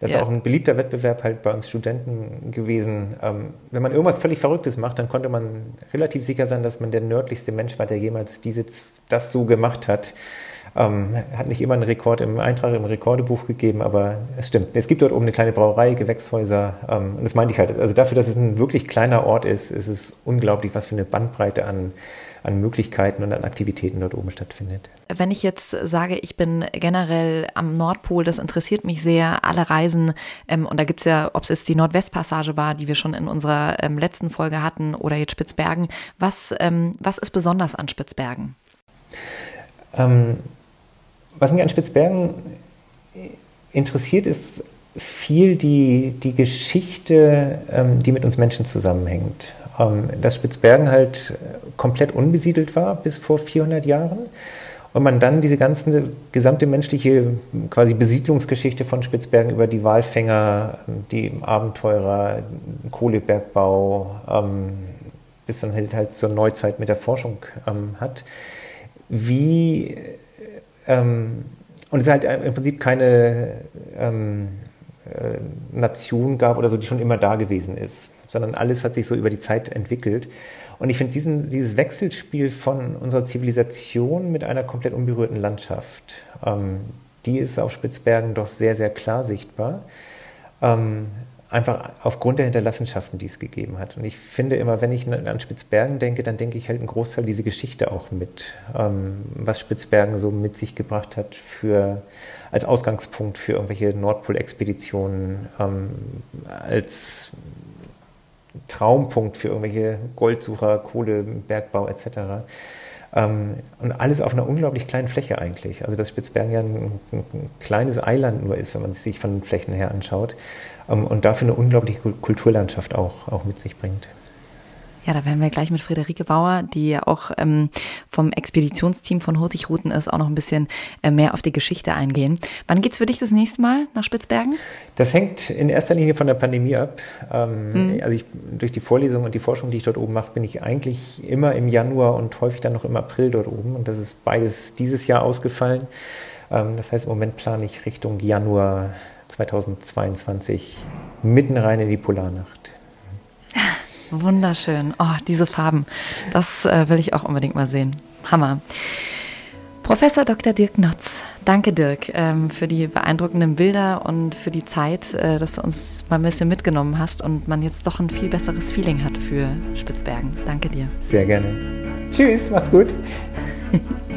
Das ja. ist auch ein beliebter Wettbewerb halt bei uns Studenten gewesen. Ähm, wenn man irgendwas völlig Verrücktes macht, dann konnte man relativ sicher sein, dass man der nördlichste Mensch war, der jemals dieses, das so gemacht hat. Ähm, hat nicht immer einen Rekord im Eintrag im Rekordebuch gegeben, aber es stimmt. Es gibt dort oben eine kleine Brauerei, Gewächshäuser. Ähm, und das meinte ich halt. Also dafür, dass es ein wirklich kleiner Ort ist, ist es unglaublich, was für eine Bandbreite an, an Möglichkeiten und an Aktivitäten dort oben stattfindet. Wenn ich jetzt sage, ich bin generell am Nordpol, das interessiert mich sehr, alle Reisen, ähm, und da gibt es ja, ob es jetzt die Nordwestpassage war, die wir schon in unserer ähm, letzten Folge hatten, oder jetzt Spitzbergen, was, ähm, was ist besonders an Spitzbergen? Ähm, was mich an Spitzbergen interessiert, ist viel die, die Geschichte, ähm, die mit uns Menschen zusammenhängt. Ähm, dass Spitzbergen halt komplett unbesiedelt war bis vor 400 Jahren und man dann diese ganze gesamte menschliche quasi Besiedlungsgeschichte von Spitzbergen über die Walfänger, die Abenteurer, Kohlebergbau ähm, bis dann halt, halt zur Neuzeit mit der Forschung ähm, hat. Wie ähm, und es halt im Prinzip keine ähm, äh, Nation gab oder so, die schon immer da gewesen ist, sondern alles hat sich so über die Zeit entwickelt. Und ich finde dieses Wechselspiel von unserer Zivilisation mit einer komplett unberührten Landschaft, ähm, die ist auf Spitzbergen doch sehr, sehr klar sichtbar. Ähm, einfach aufgrund der Hinterlassenschaften, die es gegeben hat. Und ich finde immer, wenn ich an Spitzbergen denke, dann denke ich halt einen Großteil dieser Geschichte auch mit, ähm, was Spitzbergen so mit sich gebracht hat für, als Ausgangspunkt für irgendwelche Nordpol-Expeditionen, ähm, als Traumpunkt für irgendwelche Goldsucher, Kohle, Bergbau etc. Ähm, und alles auf einer unglaublich kleinen Fläche eigentlich. Also dass Spitzbergen ja ein, ein kleines Eiland nur ist, wenn man es sich von den Flächen her anschaut. Ähm, und dafür eine unglaubliche Kulturlandschaft auch, auch mit sich bringt. Ja, da werden wir gleich mit Friederike Bauer, die ja auch ähm, vom Expeditionsteam von Hurtigruten ist, auch noch ein bisschen äh, mehr auf die Geschichte eingehen. Wann geht's für dich das nächste Mal nach Spitzbergen? Das hängt in erster Linie von der Pandemie ab. Ähm, mhm. Also ich, durch die Vorlesung und die Forschung, die ich dort oben mache, bin ich eigentlich immer im Januar und häufig dann noch im April dort oben. Und das ist beides dieses Jahr ausgefallen. Ähm, das heißt, im Moment plane ich Richtung Januar 2022 mitten rein in die Polarnacht. Wunderschön. Oh, diese Farben. Das äh, will ich auch unbedingt mal sehen. Hammer. Professor Dr. Dirk Notz, danke Dirk ähm, für die beeindruckenden Bilder und für die Zeit, äh, dass du uns mal ein bisschen mitgenommen hast und man jetzt doch ein viel besseres Feeling hat für Spitzbergen. Danke dir. Sehr gerne. Tschüss, macht's gut.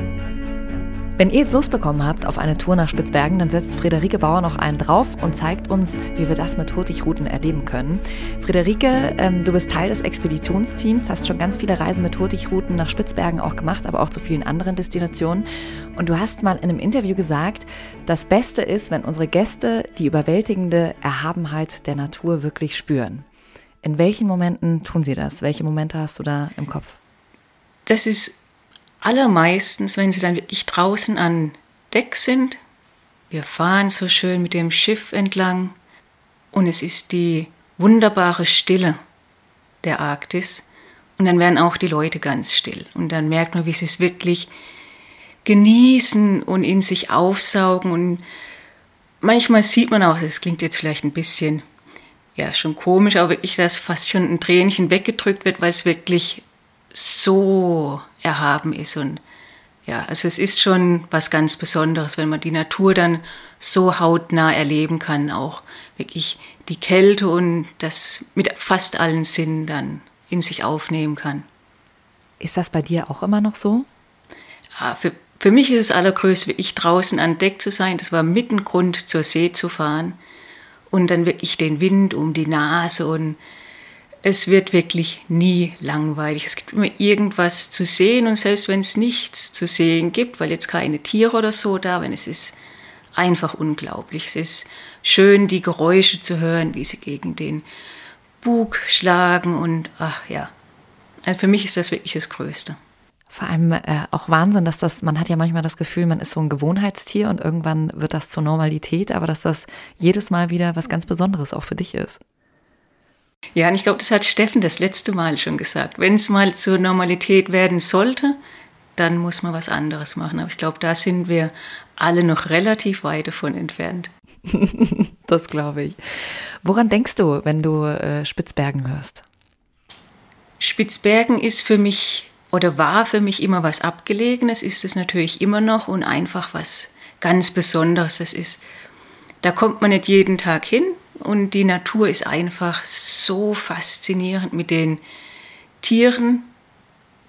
Wenn ihr Lust bekommen habt auf eine Tour nach Spitzbergen, dann setzt Friederike Bauer noch einen drauf und zeigt uns, wie wir das mit Hurtigruten erleben können. Friederike, ähm, du bist Teil des Expeditionsteams, hast schon ganz viele Reisen mit Hurtigruten nach Spitzbergen auch gemacht, aber auch zu vielen anderen Destinationen. Und du hast mal in einem Interview gesagt, das Beste ist, wenn unsere Gäste die überwältigende Erhabenheit der Natur wirklich spüren. In welchen Momenten tun sie das? Welche Momente hast du da im Kopf? Das ist allermeistens, wenn sie dann wirklich draußen an Deck sind. Wir fahren so schön mit dem Schiff entlang und es ist die wunderbare Stille der Arktis. Und dann werden auch die Leute ganz still. Und dann merkt man, wie sie es wirklich genießen und in sich aufsaugen. Und manchmal sieht man auch, das klingt jetzt vielleicht ein bisschen ja schon komisch, aber wirklich, dass fast schon ein Tränchen weggedrückt wird, weil es wirklich so erhaben ist. Und ja, also es ist schon was ganz Besonderes, wenn man die Natur dann so hautnah erleben kann, auch wirklich die Kälte und das mit fast allen Sinnen dann in sich aufnehmen kann. Ist das bei dir auch immer noch so? Ja, für, für mich ist es allergrößte, wirklich draußen an Deck zu sein. Das war mit ein Grund, zur See zu fahren und dann wirklich den Wind um die Nase und es wird wirklich nie langweilig. Es gibt immer irgendwas zu sehen und selbst wenn es nichts zu sehen gibt, weil jetzt keine Tiere oder so da, wenn es ist einfach unglaublich. Es ist schön, die Geräusche zu hören, wie sie gegen den Bug schlagen und ach ja. Also für mich ist das wirklich das Größte. Vor allem äh, auch Wahnsinn, dass das, man hat ja manchmal das Gefühl, man ist so ein Gewohnheitstier und irgendwann wird das zur Normalität, aber dass das jedes Mal wieder was ganz Besonderes auch für dich ist. Ja, und ich glaube, das hat Steffen das letzte Mal schon gesagt. Wenn es mal zur Normalität werden sollte, dann muss man was anderes machen. Aber ich glaube, da sind wir alle noch relativ weit davon entfernt. das glaube ich. Woran denkst du, wenn du äh, Spitzbergen hörst? Spitzbergen ist für mich oder war für mich immer was Abgelegenes, ist es natürlich immer noch und einfach was ganz Besonderes. Das ist, da kommt man nicht jeden Tag hin und die Natur ist einfach so faszinierend mit den Tieren,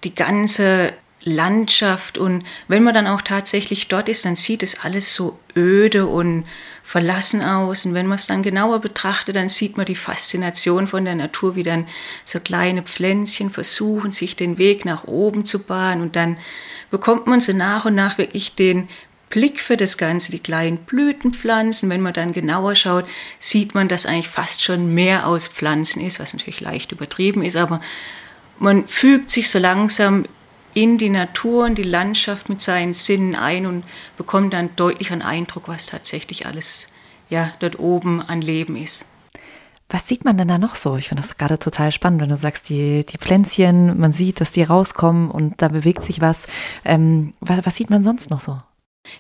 die ganze Landschaft. Und wenn man dann auch tatsächlich dort ist, dann sieht es alles so öde und verlassen aus. Und wenn man es dann genauer betrachtet, dann sieht man die Faszination von der Natur, wie dann so kleine Pflänzchen versuchen, sich den Weg nach oben zu bahnen. Und dann bekommt man so nach und nach wirklich den Blick für das Ganze, die kleinen Blütenpflanzen. Wenn man dann genauer schaut, sieht man, dass eigentlich fast schon mehr aus Pflanzen ist, was natürlich leicht übertrieben ist, aber man fügt sich so langsam in die Natur und die Landschaft mit seinen Sinnen ein und bekommt dann deutlich einen Eindruck, was tatsächlich alles ja, dort oben an Leben ist. Was sieht man denn da noch so? Ich finde das gerade total spannend, wenn du sagst, die, die Pflänzchen, man sieht, dass die rauskommen und da bewegt sich was. Ähm, was. Was sieht man sonst noch so?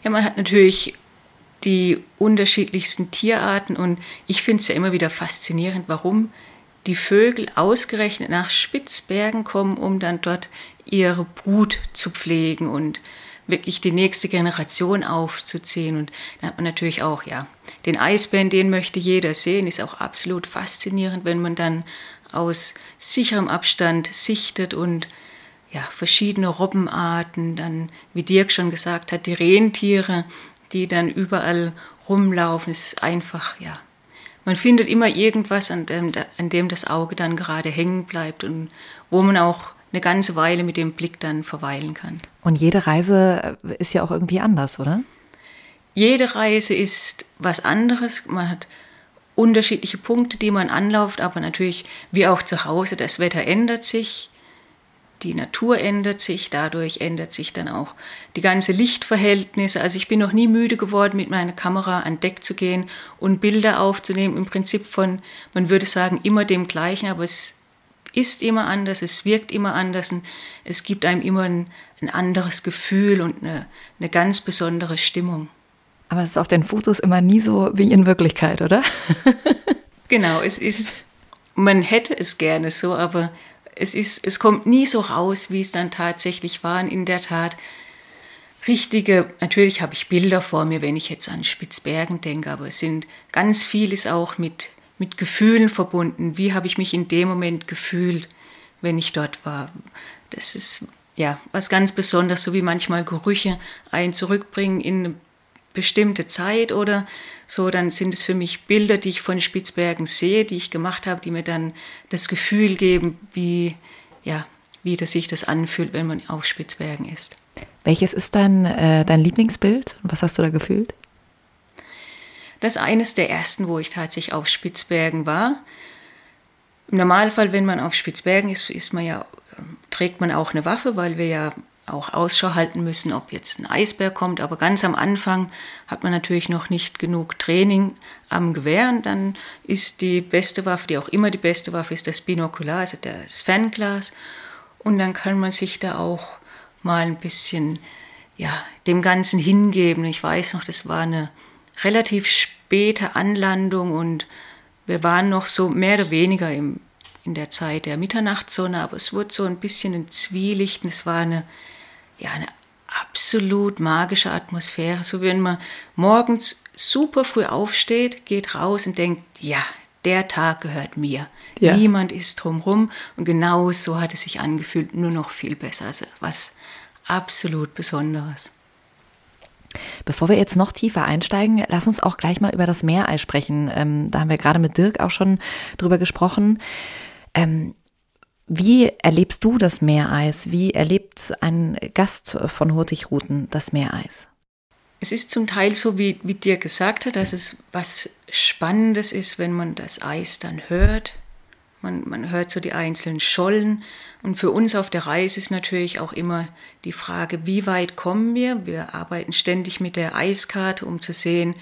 Ja, man hat natürlich die unterschiedlichsten Tierarten und ich finde es ja immer wieder faszinierend, warum die Vögel ausgerechnet nach Spitzbergen kommen, um dann dort ihre Brut zu pflegen und wirklich die nächste Generation aufzuziehen. Und dann hat man natürlich auch, ja, den Eisbären, den möchte jeder sehen, ist auch absolut faszinierend, wenn man dann aus sicherem Abstand sichtet und ja, verschiedene Robbenarten, dann, wie Dirk schon gesagt hat, die Rentiere, die dann überall rumlaufen, ist einfach, ja, man findet immer irgendwas, an dem, an dem das Auge dann gerade hängen bleibt und wo man auch eine ganze Weile mit dem Blick dann verweilen kann. Und jede Reise ist ja auch irgendwie anders, oder? Jede Reise ist was anderes. Man hat unterschiedliche Punkte, die man anlauft, aber natürlich wie auch zu Hause, das Wetter ändert sich die Natur ändert sich, dadurch ändert sich dann auch die ganze Lichtverhältnisse. Also ich bin noch nie müde geworden, mit meiner Kamera an Deck zu gehen und Bilder aufzunehmen, im Prinzip von, man würde sagen, immer dem gleichen, aber es ist immer anders, es wirkt immer anders und es gibt einem immer ein, ein anderes Gefühl und eine, eine ganz besondere Stimmung. Aber es ist auf den Fotos immer nie so wie in Wirklichkeit, oder? genau, es ist, man hätte es gerne so, aber es, ist, es kommt nie so raus, wie es dann tatsächlich war. Und in der Tat, richtige, natürlich habe ich Bilder vor mir, wenn ich jetzt an Spitzbergen denke, aber es sind ganz vieles auch mit, mit Gefühlen verbunden. Wie habe ich mich in dem Moment gefühlt, wenn ich dort war? Das ist ja was ganz Besonderes, so wie manchmal Gerüche einen zurückbringen in eine bestimmte Zeit oder so, dann sind es für mich Bilder, die ich von Spitzbergen sehe, die ich gemacht habe, die mir dann das Gefühl geben, wie, ja, wie das sich das anfühlt, wenn man auf Spitzbergen ist. Welches ist dein, äh, dein Lieblingsbild? Was hast du da gefühlt? Das ist eines der ersten, wo ich tatsächlich auf Spitzbergen war. Im Normalfall, wenn man auf Spitzbergen ist, ist man ja, trägt man auch eine Waffe, weil wir ja auch Ausschau halten müssen, ob jetzt ein Eisbär kommt. Aber ganz am Anfang hat man natürlich noch nicht genug Training am Gewehr. Und dann ist die beste Waffe, die auch immer die beste Waffe ist, das Binokular, also das Fernglas. Und dann kann man sich da auch mal ein bisschen ja, dem Ganzen hingeben. Ich weiß noch, das war eine relativ späte Anlandung und wir waren noch so mehr oder weniger im, in der Zeit der Mitternachtssonne, aber es wurde so ein bisschen ein Zwielicht und es war eine, ja, eine absolut magische Atmosphäre. So wenn man morgens super früh aufsteht, geht raus und denkt, ja, der Tag gehört mir. Ja. Niemand ist drumherum. Und genau so hat es sich angefühlt, nur noch viel besser. Also was absolut Besonderes. Bevor wir jetzt noch tiefer einsteigen, lass uns auch gleich mal über das Meereis sprechen. Ähm, da haben wir gerade mit Dirk auch schon drüber gesprochen. Ähm, wie erlebst du das Meereis? Wie erlebt ein Gast von Hurtigruten das Meereis? Es ist zum Teil so, wie, wie dir gesagt hat, dass es was Spannendes ist, wenn man das Eis dann hört. Man, man hört so die einzelnen Schollen. Und für uns auf der Reise ist natürlich auch immer die Frage, wie weit kommen wir? Wir arbeiten ständig mit der Eiskarte, um zu sehen,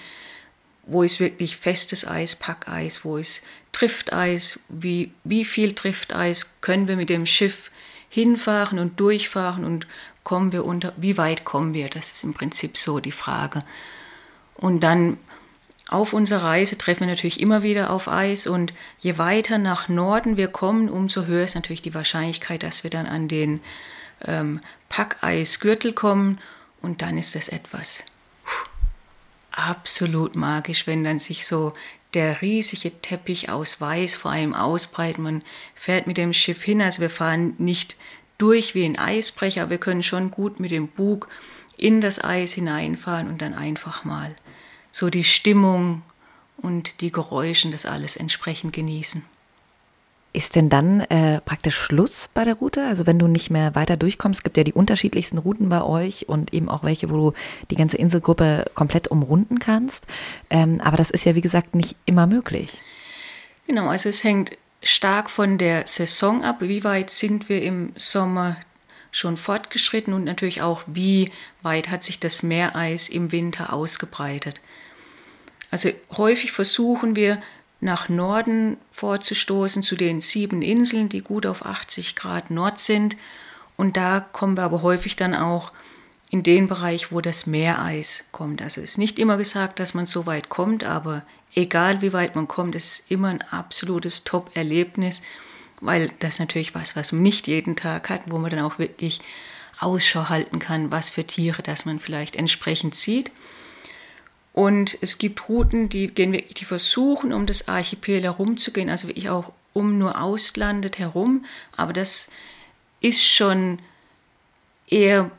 wo ist wirklich festes Eis, Packeis, wo ist Drifteis, wie, wie viel Drifteis können wir mit dem Schiff hinfahren und durchfahren und kommen wir unter, wie weit kommen wir? Das ist im Prinzip so die Frage. Und dann auf unserer Reise treffen wir natürlich immer wieder auf Eis und je weiter nach Norden wir kommen, umso höher ist natürlich die Wahrscheinlichkeit, dass wir dann an den ähm, Packeisgürtel kommen und dann ist das etwas absolut magisch, wenn dann sich so der riesige Teppich aus Weiß vor allem ausbreitet. Man fährt mit dem Schiff hin, also wir fahren nicht durch wie ein Eisbrecher, wir können schon gut mit dem Bug in das Eis hineinfahren und dann einfach mal so die Stimmung und die Geräusche, das alles entsprechend genießen. Ist denn dann äh, praktisch Schluss bei der Route? Also wenn du nicht mehr weiter durchkommst, gibt ja die unterschiedlichsten Routen bei euch und eben auch welche, wo du die ganze Inselgruppe komplett umrunden kannst. Ähm, aber das ist ja, wie gesagt, nicht immer möglich. Genau, also es hängt stark von der Saison ab. Wie weit sind wir im Sommer schon fortgeschritten und natürlich auch, wie weit hat sich das Meereis im Winter ausgebreitet. Also häufig versuchen wir nach Norden vorzustoßen zu den sieben Inseln, die gut auf 80 Grad Nord sind. Und da kommen wir aber häufig dann auch in den Bereich, wo das Meereis kommt. Also es ist nicht immer gesagt, dass man so weit kommt, aber egal wie weit man kommt, es ist immer ein absolutes Top-Erlebnis, weil das natürlich was, was man nicht jeden Tag hat, wo man dann auch wirklich Ausschau halten kann, was für Tiere das man vielleicht entsprechend sieht. Und es gibt Routen, die gehen die versuchen, um das Archipel herumzugehen, also wirklich auch um nur auslandet herum. Aber das ist schon eher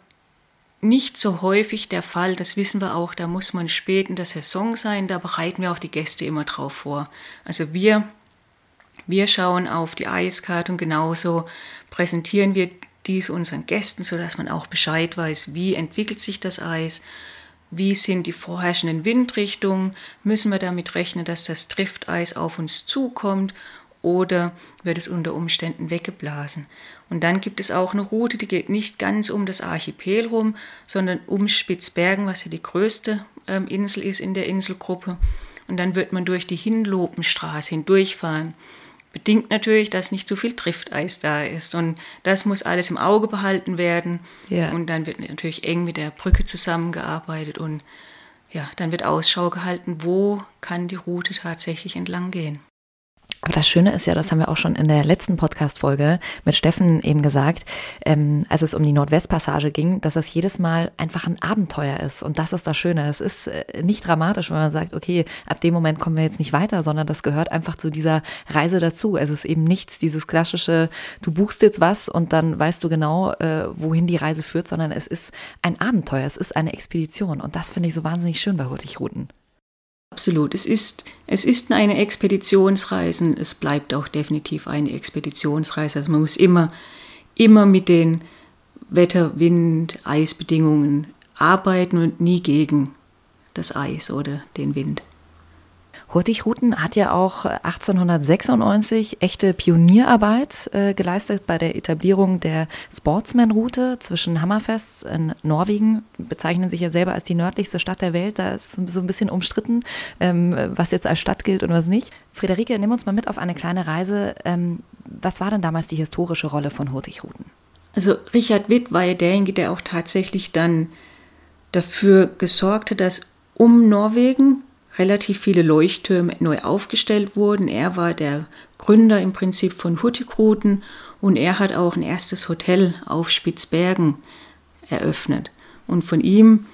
nicht so häufig der Fall. Das wissen wir auch. Da muss man spät in der Saison sein. Da bereiten wir auch die Gäste immer drauf vor. Also wir, wir schauen auf die Eiskarte und genauso präsentieren wir dies unseren Gästen, sodass man auch Bescheid weiß, wie entwickelt sich das Eis wie sind die vorherrschenden Windrichtungen? Müssen wir damit rechnen, dass das Drifteis auf uns zukommt oder wird es unter Umständen weggeblasen? Und dann gibt es auch eine Route, die geht nicht ganz um das Archipel rum, sondern um Spitzbergen, was ja die größte ähm, Insel ist in der Inselgruppe. Und dann wird man durch die Hinlopenstraße hindurchfahren bedingt natürlich, dass nicht zu viel Drifteis da ist. Und das muss alles im Auge behalten werden. Ja. Und dann wird natürlich eng mit der Brücke zusammengearbeitet und ja, dann wird Ausschau gehalten, wo kann die Route tatsächlich entlang gehen. Aber das Schöne ist ja, das haben wir auch schon in der letzten Podcast-Folge mit Steffen eben gesagt, ähm, als es um die Nordwestpassage ging, dass das jedes Mal einfach ein Abenteuer ist. Und das ist das Schöne. Es ist äh, nicht dramatisch, wenn man sagt, okay, ab dem Moment kommen wir jetzt nicht weiter, sondern das gehört einfach zu dieser Reise dazu. Es ist eben nichts, dieses klassische, du buchst jetzt was und dann weißt du genau, äh, wohin die Reise führt, sondern es ist ein Abenteuer, es ist eine Expedition. Und das finde ich so wahnsinnig schön bei Hurtigruten. Absolut. Es ist, es ist eine Expeditionsreise. Es bleibt auch definitiv eine Expeditionsreise. Also man muss immer, immer mit den Wetter-, Wind-, Eisbedingungen arbeiten und nie gegen das Eis oder den Wind. Hurtigruten hat ja auch 1896 echte Pionierarbeit äh, geleistet bei der Etablierung der Sportsman-Route zwischen Hammerfest in Norwegen. Bezeichnen sich ja selber als die nördlichste Stadt der Welt. Da ist so ein bisschen umstritten, ähm, was jetzt als Stadt gilt und was nicht. Friederike, nimm uns mal mit auf eine kleine Reise. Ähm, was war denn damals die historische Rolle von Hurtigruten? Also Richard Witt war ja derjenige, der auch tatsächlich dann dafür gesorgt hat, dass um Norwegen relativ viele Leuchttürme neu aufgestellt wurden. Er war der Gründer im Prinzip von Hurtigruten und er hat auch ein erstes Hotel auf Spitzbergen eröffnet. Und von ihm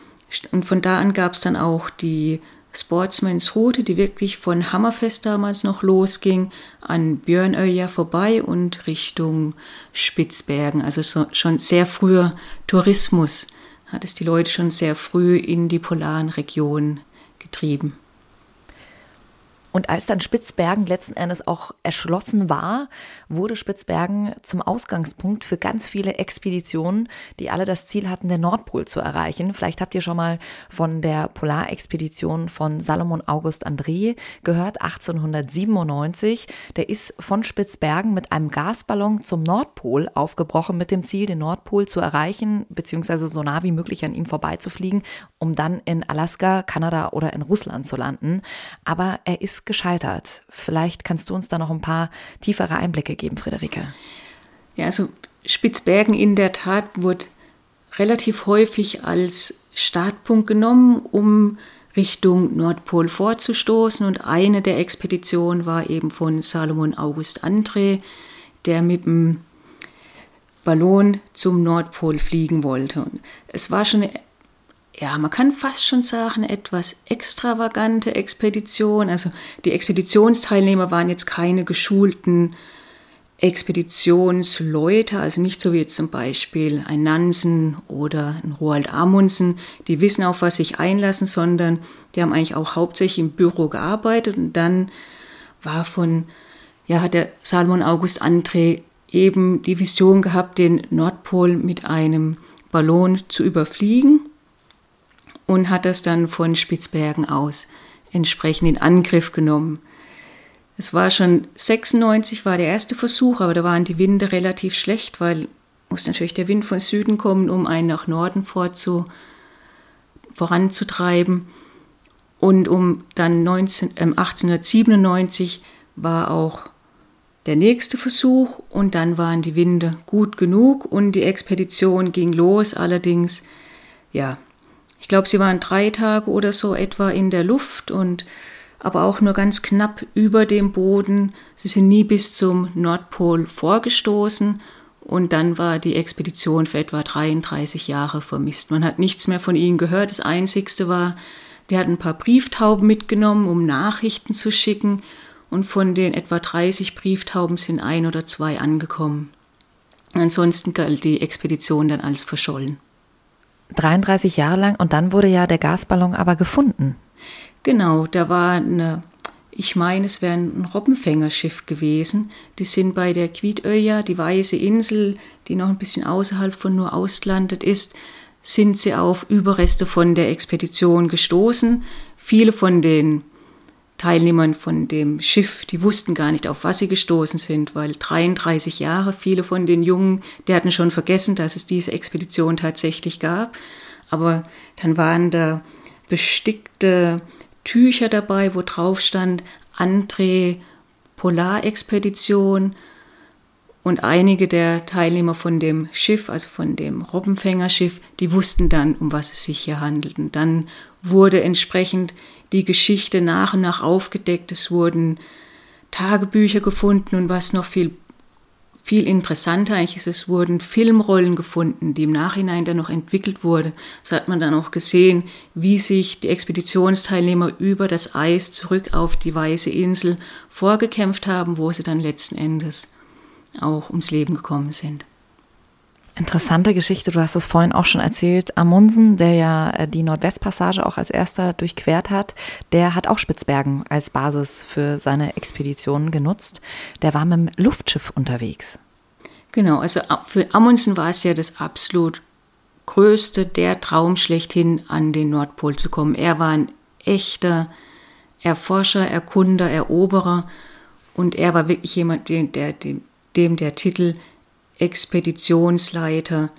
und von da an gab es dann auch die Sportsmans Route, die wirklich von Hammerfest damals noch losging, an Björnöja vorbei und Richtung Spitzbergen. Also so, schon sehr früher Tourismus hat es die Leute schon sehr früh in die polaren Regionen getrieben. Und als dann Spitzbergen letzten Endes auch erschlossen war, wurde Spitzbergen zum Ausgangspunkt für ganz viele Expeditionen, die alle das Ziel hatten, den Nordpol zu erreichen. Vielleicht habt ihr schon mal von der Polarexpedition von Salomon August André gehört, 1897. Der ist von Spitzbergen mit einem Gasballon zum Nordpol aufgebrochen, mit dem Ziel, den Nordpol zu erreichen, beziehungsweise so nah wie möglich an ihm vorbeizufliegen, um dann in Alaska, Kanada oder in Russland zu landen. Aber er ist gescheitert. Vielleicht kannst du uns da noch ein paar tiefere Einblicke geben, Friederike. Ja, also Spitzbergen in der Tat wurde relativ häufig als Startpunkt genommen, um Richtung Nordpol vorzustoßen. Und eine der Expeditionen war eben von Salomon August André, der mit dem Ballon zum Nordpol fliegen wollte. Und es war schon ja, man kann fast schon sagen, etwas extravagante Expedition. Also die Expeditionsteilnehmer waren jetzt keine geschulten Expeditionsleute, also nicht so wie jetzt zum Beispiel ein Nansen oder ein Roald Amundsen, die wissen auf was sich einlassen, sondern die haben eigentlich auch hauptsächlich im Büro gearbeitet und dann war von, ja, hat der Salomon August André eben die Vision gehabt, den Nordpol mit einem Ballon zu überfliegen und hat das dann von Spitzbergen aus entsprechend in Angriff genommen. Es war schon 96 war der erste Versuch, aber da waren die Winde relativ schlecht, weil muss natürlich der Wind von Süden kommen, um einen nach Norden vorzu, voranzutreiben. Und um dann 19, äh, 1897 war auch der nächste Versuch und dann waren die Winde gut genug und die Expedition ging los. Allerdings, ja, ich glaube, sie waren drei Tage oder so etwa in der Luft und aber auch nur ganz knapp über dem Boden. Sie sind nie bis zum Nordpol vorgestoßen und dann war die Expedition für etwa 33 Jahre vermisst. Man hat nichts mehr von ihnen gehört. Das Einzigste war, die hatten ein paar Brieftauben mitgenommen, um Nachrichten zu schicken und von den etwa 30 Brieftauben sind ein oder zwei angekommen. Ansonsten galt die Expedition dann als verschollen. 33 Jahre lang und dann wurde ja der Gasballon aber gefunden. Genau, da war eine, ich meine, es wäre ein Robbenfängerschiff gewesen. Die sind bei der Quidöja, die weiße Insel, die noch ein bisschen außerhalb von nur ausgelandet ist, sind sie auf Überreste von der Expedition gestoßen. Viele von den Teilnehmern von dem Schiff, die wussten gar nicht, auf was sie gestoßen sind, weil 33 Jahre, viele von den Jungen, die hatten schon vergessen, dass es diese Expedition tatsächlich gab. Aber dann waren da bestickte Tücher dabei, wo drauf stand André Polarexpedition und einige der Teilnehmer von dem Schiff, also von dem Robbenfängerschiff, die wussten dann, um was es sich hier handelt. Und dann wurde entsprechend die Geschichte nach und nach aufgedeckt. Es wurden Tagebücher gefunden und was noch viel, viel interessanter eigentlich ist, es wurden Filmrollen gefunden, die im Nachhinein dann noch entwickelt wurden. So hat man dann auch gesehen, wie sich die Expeditionsteilnehmer über das Eis zurück auf die Weiße Insel vorgekämpft haben, wo sie dann letzten Endes auch ums Leben gekommen sind. Interessante Geschichte, du hast es vorhin auch schon erzählt. Amundsen, der ja äh, die Nordwestpassage auch als erster durchquert hat, der hat auch Spitzbergen als Basis für seine Expeditionen genutzt. Der war mit dem Luftschiff unterwegs. Genau, also für Amundsen war es ja das absolut größte, der Traum schlechthin an den Nordpol zu kommen. Er war ein echter Erforscher, Erkunder, Eroberer und er war wirklich jemand, der, der, dem der Titel Expeditionsleiter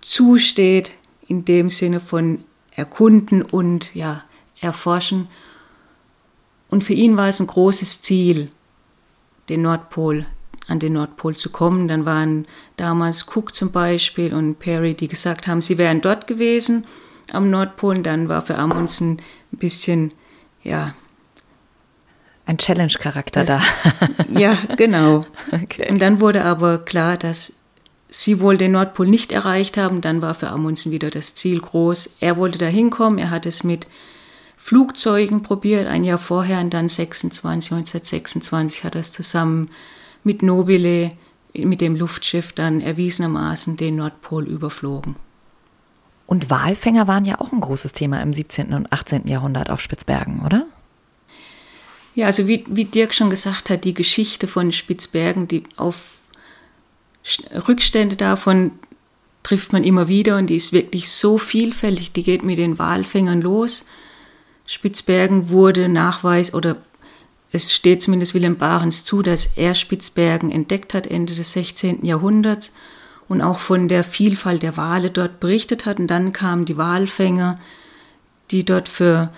zusteht, in dem Sinne von erkunden und ja, erforschen. Und für ihn war es ein großes Ziel, den Nordpol, an den Nordpol zu kommen. Dann waren damals Cook zum Beispiel und Perry, die gesagt haben, sie wären dort gewesen am Nordpol. Dann war für Amundsen ein bisschen ja. Ein Challenge-Charakter da. ja, genau. Okay. Und dann wurde aber klar, dass sie wohl den Nordpol nicht erreicht haben. Dann war für Amundsen wieder das Ziel groß. Er wollte da hinkommen. Er hat es mit Flugzeugen probiert, ein Jahr vorher und dann 26, 1926 hat er es zusammen mit Nobile, mit dem Luftschiff dann erwiesenermaßen den Nordpol überflogen. Und Walfänger waren ja auch ein großes Thema im 17. und 18. Jahrhundert auf Spitzbergen, oder? Ja, also wie, wie Dirk schon gesagt hat, die Geschichte von Spitzbergen, die auf Rückstände davon trifft man immer wieder und die ist wirklich so vielfältig, die geht mit den Walfängern los. Spitzbergen wurde Nachweis oder es steht zumindest Wilhelm Barens zu, dass er Spitzbergen entdeckt hat Ende des 16. Jahrhunderts und auch von der Vielfalt der Wale dort berichtet hat. Und dann kamen die Walfänger, die dort für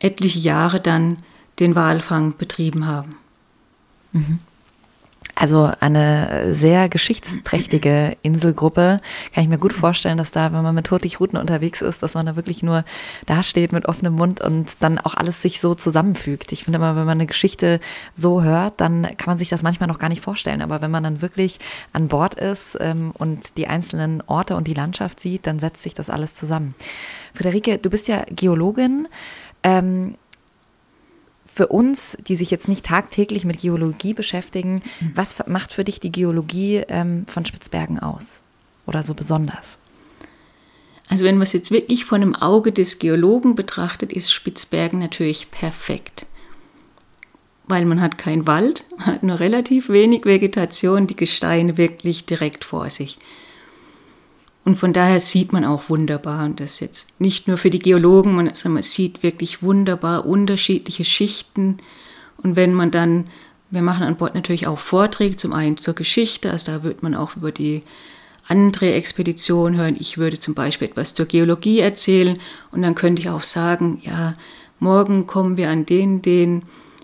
etliche Jahre dann den Walfang betrieben haben. Mhm. Also eine sehr geschichtsträchtige Inselgruppe. Kann ich mir gut vorstellen, dass da, wenn man mit Hurtigruten unterwegs ist, dass man da wirklich nur dasteht mit offenem Mund und dann auch alles sich so zusammenfügt. Ich finde immer, wenn man eine Geschichte so hört, dann kann man sich das manchmal noch gar nicht vorstellen. Aber wenn man dann wirklich an Bord ist ähm, und die einzelnen Orte und die Landschaft sieht, dann setzt sich das alles zusammen. Friederike, du bist ja Geologin. Ähm, für uns, die sich jetzt nicht tagtäglich mit Geologie beschäftigen, mhm. was macht für dich die Geologie ähm, von Spitzbergen aus? Oder so besonders? Also wenn man es jetzt wirklich von dem Auge des Geologen betrachtet, ist Spitzbergen natürlich perfekt. Weil man hat keinen Wald, hat nur relativ wenig Vegetation, die Gesteine wirklich direkt vor sich. Und von daher sieht man auch wunderbar, und das jetzt nicht nur für die Geologen, man, also man sieht wirklich wunderbar unterschiedliche Schichten. Und wenn man dann, wir machen an Bord natürlich auch Vorträge, zum einen zur Geschichte, also da wird man auch über die andere Expedition hören. Ich würde zum Beispiel etwas zur Geologie erzählen und dann könnte ich auch sagen, ja, morgen kommen wir an den, den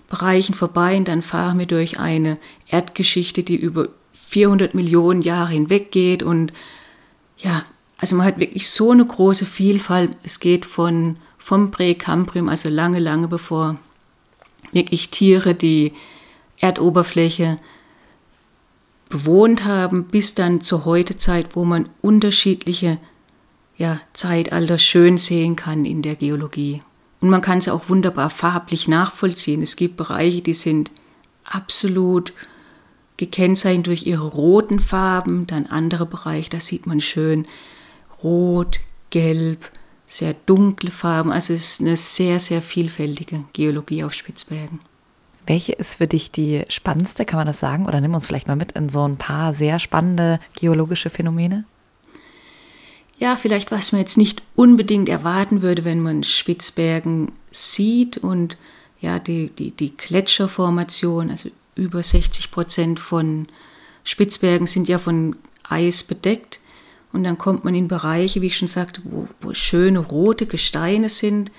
Bereichen vorbei und dann fahren wir durch eine Erdgeschichte, die über 400 Millionen Jahre hinweg geht und ja, also man hat wirklich so eine große Vielfalt. Es geht von vom Präkambrium, also lange, lange bevor wirklich Tiere die Erdoberfläche bewohnt haben, bis dann zur Heutezeit, wo man unterschiedliche ja, Zeitalter schön sehen kann in der Geologie. Und man kann es auch wunderbar farblich nachvollziehen. Es gibt Bereiche, die sind absolut gekennzeichnet durch ihre roten Farben, dann andere Bereiche, da sieht man schön rot, gelb, sehr dunkle Farben. Also es ist eine sehr, sehr vielfältige Geologie auf Spitzbergen. Welche ist für dich die spannendste, kann man das sagen? Oder nimm uns vielleicht mal mit in so ein paar sehr spannende geologische Phänomene? Ja, vielleicht was man jetzt nicht unbedingt erwarten würde, wenn man Spitzbergen sieht und ja, die, die, die Gletscherformation, also über 60 Prozent von Spitzbergen sind ja von Eis bedeckt. Und dann kommt man in Bereiche, wie ich schon sagte, wo, wo schöne rote Gesteine sind.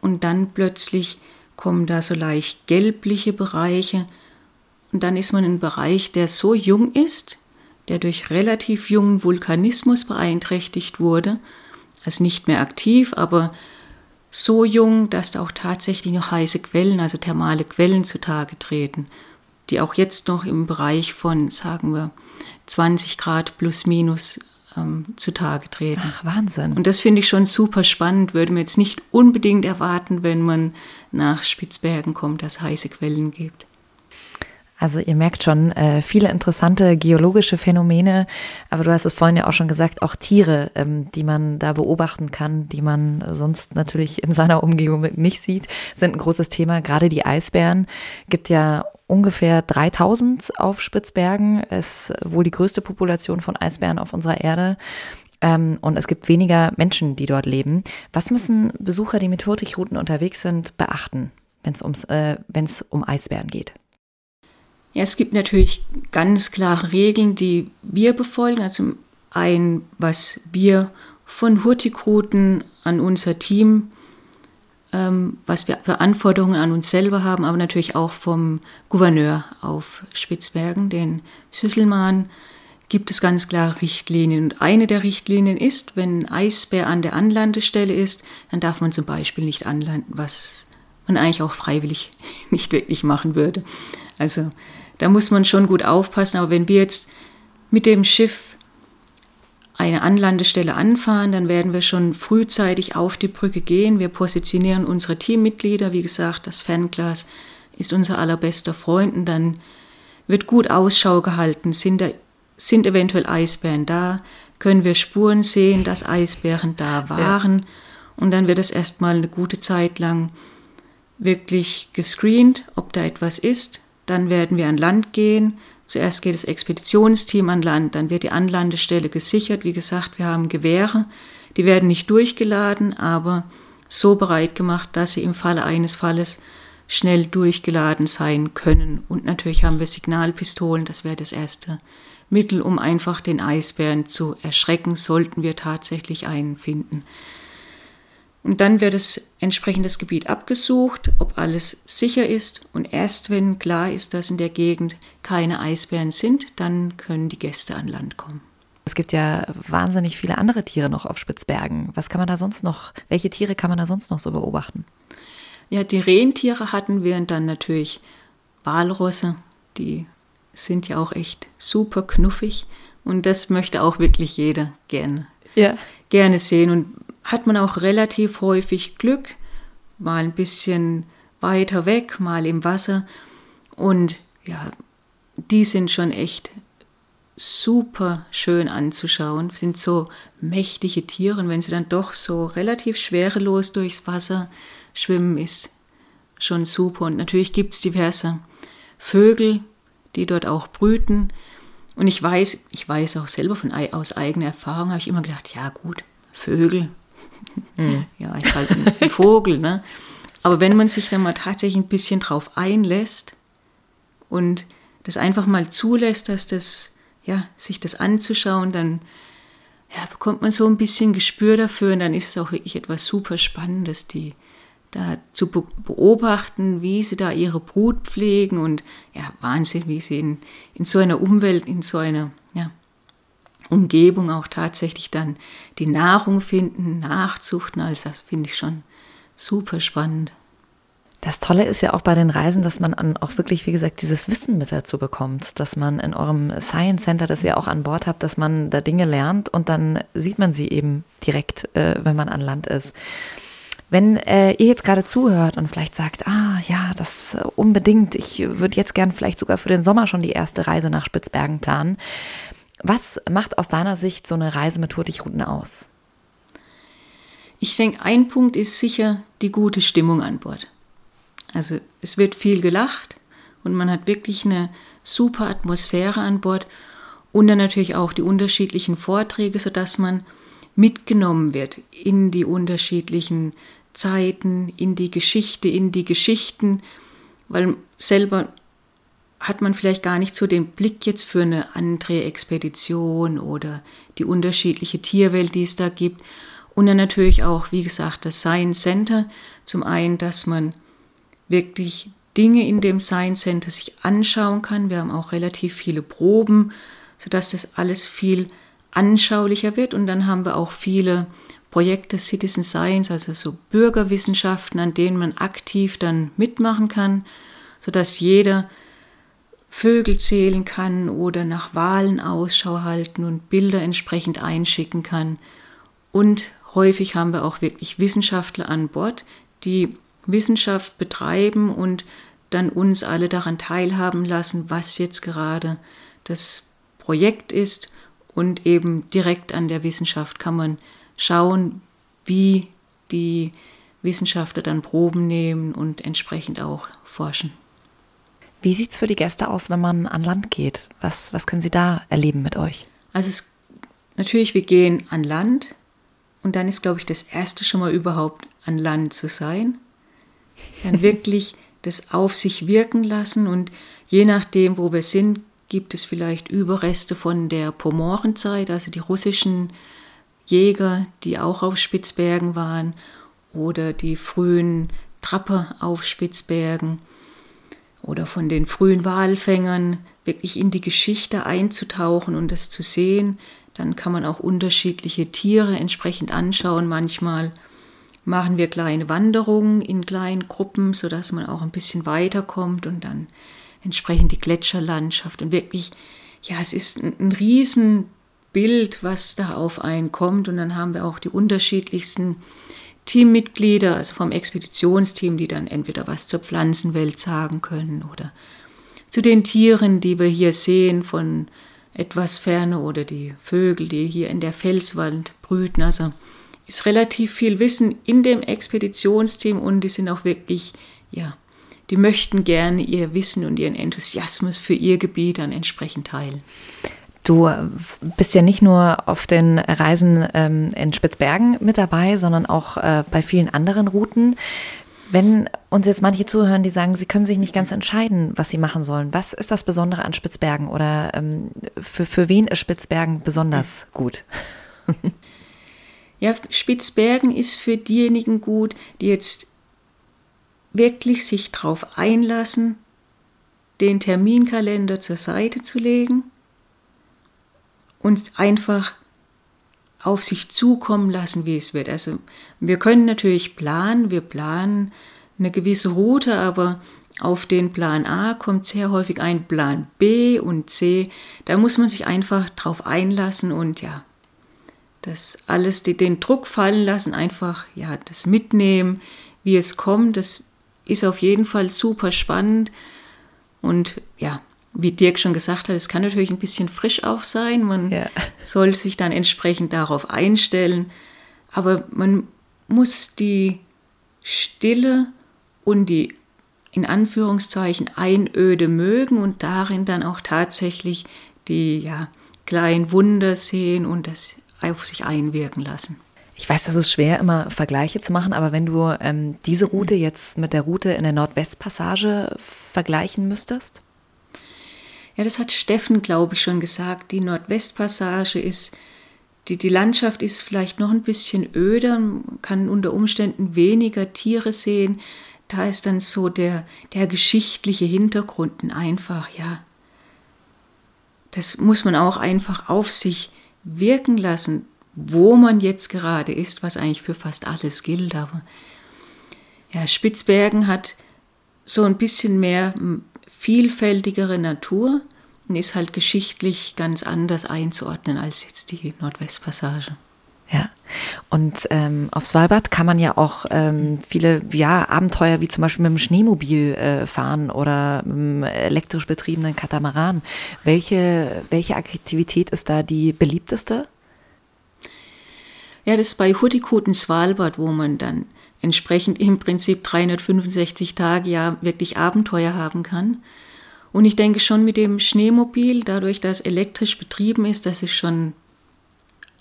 Und dann plötzlich kommen da so leicht gelbliche Bereiche. Und dann ist man in einem Bereich, der so jung ist, der durch relativ jungen Vulkanismus beeinträchtigt wurde, also nicht mehr aktiv, aber so jung, dass da auch tatsächlich noch heiße Quellen, also thermale Quellen zutage treten die auch jetzt noch im Bereich von, sagen wir, 20 Grad plus minus ähm, zutage treten. Ach, Wahnsinn. Und das finde ich schon super spannend, würde man jetzt nicht unbedingt erwarten, wenn man nach Spitzbergen kommt, dass es heiße Quellen gibt. Also ihr merkt schon, äh, viele interessante geologische Phänomene, aber du hast es vorhin ja auch schon gesagt, auch Tiere, ähm, die man da beobachten kann, die man sonst natürlich in seiner Umgebung nicht sieht, sind ein großes Thema. Gerade die Eisbären gibt ja ungefähr 3000 auf Spitzbergen, ist wohl die größte Population von Eisbären auf unserer Erde. Ähm, und es gibt weniger Menschen, die dort leben. Was müssen Besucher, die mit Hurtigruten unterwegs sind, beachten, wenn es äh, um Eisbären geht? Ja, es gibt natürlich ganz klare Regeln, die wir befolgen. Also ein, was wir von Hurtigruten an unser Team, was wir für Anforderungen an uns selber haben, aber natürlich auch vom Gouverneur auf Spitzbergen, den Süsselmann, gibt es ganz klare Richtlinien. Und eine der Richtlinien ist, wenn ein Eisbär an der Anlandestelle ist, dann darf man zum Beispiel nicht anlanden, was und eigentlich auch freiwillig nicht wirklich machen würde. Also da muss man schon gut aufpassen. Aber wenn wir jetzt mit dem Schiff eine Anlandestelle anfahren, dann werden wir schon frühzeitig auf die Brücke gehen. Wir positionieren unsere Teammitglieder. Wie gesagt, das Fernglas ist unser allerbester Freund. Und dann wird gut Ausschau gehalten. Sind, da, sind eventuell Eisbären da? Können wir Spuren sehen, dass Eisbären da waren? Ja. Und dann wird es erstmal eine gute Zeit lang wirklich gescreent, ob da etwas ist. Dann werden wir an Land gehen Zuerst geht das Expeditionsteam an Land, dann wird die Anlandestelle gesichert. Wie gesagt, wir haben Gewehre, die werden nicht durchgeladen, aber so bereit gemacht, dass sie im Falle eines Falles schnell durchgeladen sein können. Und natürlich haben wir Signalpistolen, das wäre das erste Mittel, um einfach den Eisbären zu erschrecken, sollten wir tatsächlich einen finden. Und dann wird das entsprechende Gebiet abgesucht, ob alles sicher ist. Und erst wenn klar ist, dass in der Gegend keine Eisbären sind, dann können die Gäste an Land kommen. Es gibt ja wahnsinnig viele andere Tiere noch auf Spitzbergen. Was kann man da sonst noch, welche Tiere kann man da sonst noch so beobachten? Ja, die Rentiere hatten wir und dann natürlich Walrosse, die sind ja auch echt super knuffig und das möchte auch wirklich jeder gerne, ja. gerne sehen. Und hat man auch relativ häufig Glück, mal ein bisschen weiter weg, mal im Wasser. Und ja, die sind schon echt super schön anzuschauen, sind so mächtige Tiere wenn sie dann doch so relativ schwerelos durchs Wasser schwimmen, ist schon super. Und natürlich gibt es diverse Vögel, die dort auch brüten. Und ich weiß, ich weiß auch selber von aus eigener Erfahrung, habe ich immer gedacht, ja gut, Vögel, Mhm. Ja, ist halt ein Vogel, ne? Aber wenn man sich dann mal tatsächlich ein bisschen drauf einlässt und das einfach mal zulässt, dass das, ja, sich das anzuschauen, dann ja, bekommt man so ein bisschen Gespür dafür und dann ist es auch wirklich etwas super Spannendes, die da zu beobachten, wie sie da ihre Brut pflegen und ja, Wahnsinn, wie sie in, in so einer Umwelt, in so einer Umgebung auch tatsächlich dann die Nahrung finden, nachzuchten. Also das finde ich schon super spannend. Das Tolle ist ja auch bei den Reisen, dass man auch wirklich, wie gesagt, dieses Wissen mit dazu bekommt, dass man in eurem Science Center, das ihr auch an Bord habt, dass man da Dinge lernt und dann sieht man sie eben direkt, äh, wenn man an Land ist. Wenn äh, ihr jetzt gerade zuhört und vielleicht sagt, ah ja, das äh, unbedingt, ich würde jetzt gern vielleicht sogar für den Sommer schon die erste Reise nach Spitzbergen planen, was macht aus deiner Sicht so eine Reise mit Hurtigruten aus? Ich denke, ein Punkt ist sicher die gute Stimmung an Bord. Also es wird viel gelacht und man hat wirklich eine super Atmosphäre an Bord und dann natürlich auch die unterschiedlichen Vorträge, sodass man mitgenommen wird in die unterschiedlichen Zeiten, in die Geschichte, in die Geschichten, weil selber hat man vielleicht gar nicht so den Blick jetzt für eine andere Expedition oder die unterschiedliche Tierwelt, die es da gibt. Und dann natürlich auch, wie gesagt, das Science Center. Zum einen, dass man wirklich Dinge in dem Science Center sich anschauen kann. Wir haben auch relativ viele Proben, sodass das alles viel anschaulicher wird. Und dann haben wir auch viele Projekte Citizen Science, also so Bürgerwissenschaften, an denen man aktiv dann mitmachen kann, sodass jeder Vögel zählen kann oder nach Wahlen Ausschau halten und Bilder entsprechend einschicken kann. Und häufig haben wir auch wirklich Wissenschaftler an Bord, die Wissenschaft betreiben und dann uns alle daran teilhaben lassen, was jetzt gerade das Projekt ist. Und eben direkt an der Wissenschaft kann man schauen, wie die Wissenschaftler dann Proben nehmen und entsprechend auch forschen. Wie sieht es für die Gäste aus, wenn man an Land geht? Was, was können sie da erleben mit euch? Also es, natürlich, wir gehen an Land und dann ist, glaube ich, das Erste schon mal überhaupt an Land zu sein. Dann wirklich das auf sich wirken lassen und je nachdem, wo wir sind, gibt es vielleicht Überreste von der Pomorenzeit, also die russischen Jäger, die auch auf Spitzbergen waren, oder die frühen Trapper auf Spitzbergen oder von den frühen Walfängern wirklich in die Geschichte einzutauchen und das zu sehen. Dann kann man auch unterschiedliche Tiere entsprechend anschauen. Manchmal machen wir kleine Wanderungen in kleinen Gruppen, sodass man auch ein bisschen weiterkommt und dann entsprechend die Gletscherlandschaft und wirklich, ja, es ist ein, ein Riesenbild, was da auf einen kommt und dann haben wir auch die unterschiedlichsten Teammitglieder, also vom Expeditionsteam, die dann entweder was zur Pflanzenwelt sagen können oder zu den Tieren, die wir hier sehen von etwas Ferne oder die Vögel, die hier in der Felswand brüten. Also ist relativ viel Wissen in dem Expeditionsteam und die sind auch wirklich, ja, die möchten gerne ihr Wissen und ihren Enthusiasmus für ihr Gebiet dann entsprechend teilen. Du bist ja nicht nur auf den Reisen ähm, in Spitzbergen mit dabei, sondern auch äh, bei vielen anderen Routen. Wenn uns jetzt manche zuhören, die sagen, sie können sich nicht ganz entscheiden, was sie machen sollen, was ist das Besondere an Spitzbergen oder ähm, für, für wen ist Spitzbergen besonders gut? ja, Spitzbergen ist für diejenigen gut, die jetzt wirklich sich darauf einlassen, den Terminkalender zur Seite zu legen uns einfach auf sich zukommen lassen, wie es wird. Also wir können natürlich planen, wir planen eine gewisse Route, aber auf den Plan A kommt sehr häufig ein Plan B und C. Da muss man sich einfach drauf einlassen und ja, das alles, den Druck fallen lassen, einfach ja, das mitnehmen, wie es kommt. Das ist auf jeden Fall super spannend und ja, wie Dirk schon gesagt hat, es kann natürlich ein bisschen frisch auch sein. Man ja. soll sich dann entsprechend darauf einstellen. Aber man muss die Stille und die in Anführungszeichen Einöde mögen und darin dann auch tatsächlich die ja, kleinen Wunder sehen und das auf sich einwirken lassen. Ich weiß, das ist schwer, immer Vergleiche zu machen, aber wenn du ähm, diese Route jetzt mit der Route in der Nordwestpassage vergleichen müsstest? Ja, das hat Steffen, glaube ich, schon gesagt. Die Nordwestpassage ist, die, die Landschaft ist vielleicht noch ein bisschen öder, man kann unter Umständen weniger Tiere sehen. Da ist dann so der, der geschichtliche Hintergrund einfach, ja. Das muss man auch einfach auf sich wirken lassen, wo man jetzt gerade ist, was eigentlich für fast alles gilt. Aber ja, Spitzbergen hat so ein bisschen mehr vielfältigere Natur und ist halt geschichtlich ganz anders einzuordnen als jetzt die Nordwestpassage. Ja, und ähm, auf Svalbard kann man ja auch ähm, viele ja, Abenteuer wie zum Beispiel mit dem Schneemobil äh, fahren oder mit dem elektrisch betriebenen Katamaran. Welche, welche Aktivität ist da die beliebteste? Ja, das ist bei Hurtigruten Svalbard, wo man dann entsprechend im Prinzip 365 Tage ja wirklich Abenteuer haben kann. Und ich denke schon mit dem Schneemobil, dadurch, dass elektrisch betrieben ist, das ist schon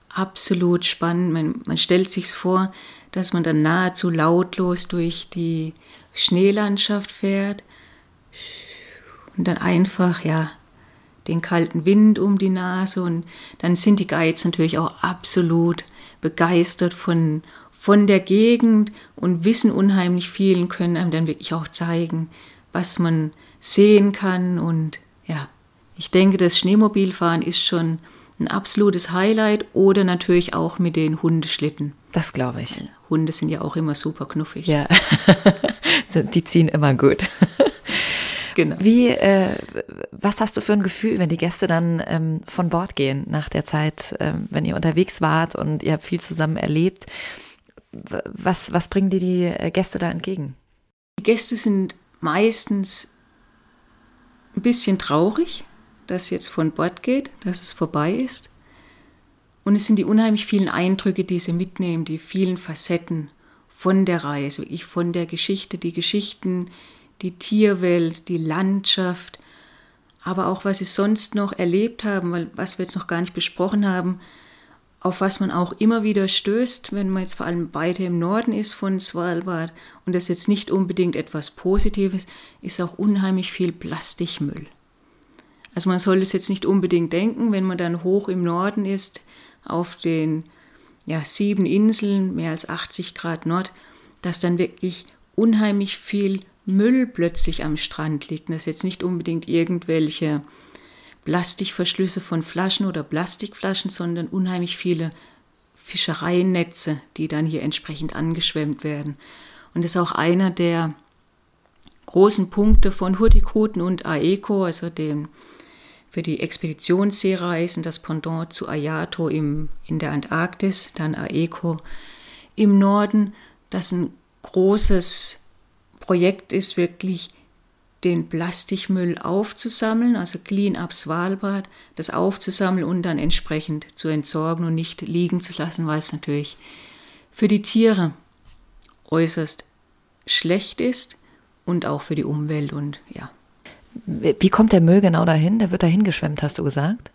absolut spannend. Man, man stellt sich vor, dass man dann nahezu lautlos durch die Schneelandschaft fährt und dann einfach, ja, den kalten Wind um die Nase und dann sind die Guides natürlich auch absolut begeistert von, von der Gegend und wissen unheimlich viel und können einem dann wirklich auch zeigen, was man sehen kann. Und ja, ich denke, das Schneemobilfahren ist schon ein absolutes Highlight oder natürlich auch mit den Hundeschlitten. Das glaube ich. Hunde sind ja auch immer super knuffig. Ja, die ziehen immer gut. Genau. Wie, äh, was hast du für ein Gefühl, wenn die Gäste dann ähm, von Bord gehen nach der Zeit, ähm, wenn ihr unterwegs wart und ihr habt viel zusammen erlebt? Was, was bringen dir die äh, Gäste da entgegen? Die Gäste sind meistens ein bisschen traurig, dass es jetzt von Bord geht, dass es vorbei ist. Und es sind die unheimlich vielen Eindrücke, die sie mitnehmen, die vielen Facetten von der Reise, ich von der Geschichte, die Geschichten, die Tierwelt, die Landschaft, aber auch was sie sonst noch erlebt haben, weil was wir jetzt noch gar nicht besprochen haben, auf was man auch immer wieder stößt, wenn man jetzt vor allem weiter im Norden ist von Svalbard und das jetzt nicht unbedingt etwas Positives, ist auch unheimlich viel Plastikmüll. Also man soll es jetzt nicht unbedingt denken, wenn man dann hoch im Norden ist, auf den ja, sieben Inseln, mehr als 80 Grad Nord, dass dann wirklich unheimlich viel Müll plötzlich am Strand liegt. das ist jetzt nicht unbedingt irgendwelche Plastikverschlüsse von Flaschen oder Plastikflaschen, sondern unheimlich viele Fischereinetze, die dann hier entsprechend angeschwemmt werden. Und das ist auch einer der großen Punkte von Hurtigruten und AECO, also dem für die Expeditionsseereisen, das Pendant zu Ayato im, in der Antarktis, dann AECO im Norden, das ein großes Projekt ist, wirklich den Plastikmüll aufzusammeln, also Clean Up Svalbard, das aufzusammeln und dann entsprechend zu entsorgen und nicht liegen zu lassen, weil es natürlich für die Tiere äußerst schlecht ist und auch für die Umwelt und ja. Wie kommt der Müll genau dahin? Der wird dahin geschwemmt, hast du gesagt?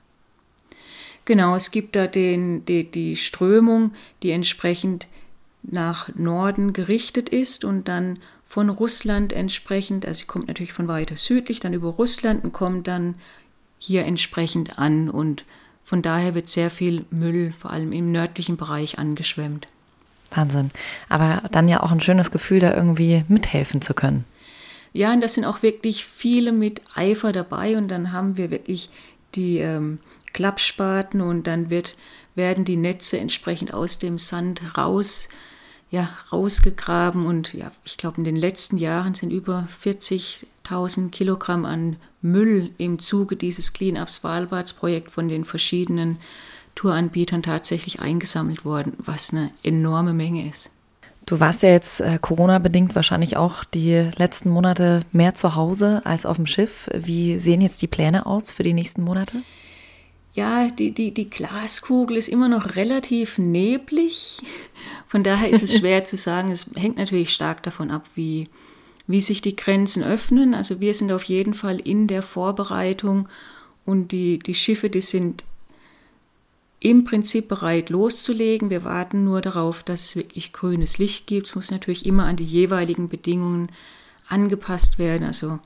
Genau, es gibt da den, die, die Strömung, die entsprechend nach Norden gerichtet ist und dann von Russland entsprechend, also sie kommt natürlich von weiter südlich, dann über Russland und kommt dann hier entsprechend an und von daher wird sehr viel Müll, vor allem im nördlichen Bereich, angeschwemmt. Wahnsinn. Aber dann ja auch ein schönes Gefühl, da irgendwie mithelfen zu können. Ja, und da sind auch wirklich viele mit Eifer dabei und dann haben wir wirklich die ähm, Klappspaten und dann wird, werden die Netze entsprechend aus dem Sand raus ja, rausgegraben und ja, ich glaube, in den letzten Jahren sind über 40.000 Kilogramm an Müll im Zuge dieses Clean Up Svalbards Projekt von den verschiedenen Touranbietern tatsächlich eingesammelt worden, was eine enorme Menge ist. Du warst ja jetzt äh, Corona-bedingt wahrscheinlich auch die letzten Monate mehr zu Hause als auf dem Schiff. Wie sehen jetzt die Pläne aus für die nächsten Monate? Ja, die, die, die Glaskugel ist immer noch relativ neblig. Von daher ist es schwer zu sagen. Es hängt natürlich stark davon ab, wie, wie sich die Grenzen öffnen. Also wir sind auf jeden Fall in der Vorbereitung und die, die Schiffe, die sind im Prinzip bereit loszulegen. Wir warten nur darauf, dass es wirklich grünes Licht gibt. Es muss natürlich immer an die jeweiligen Bedingungen angepasst werden. Also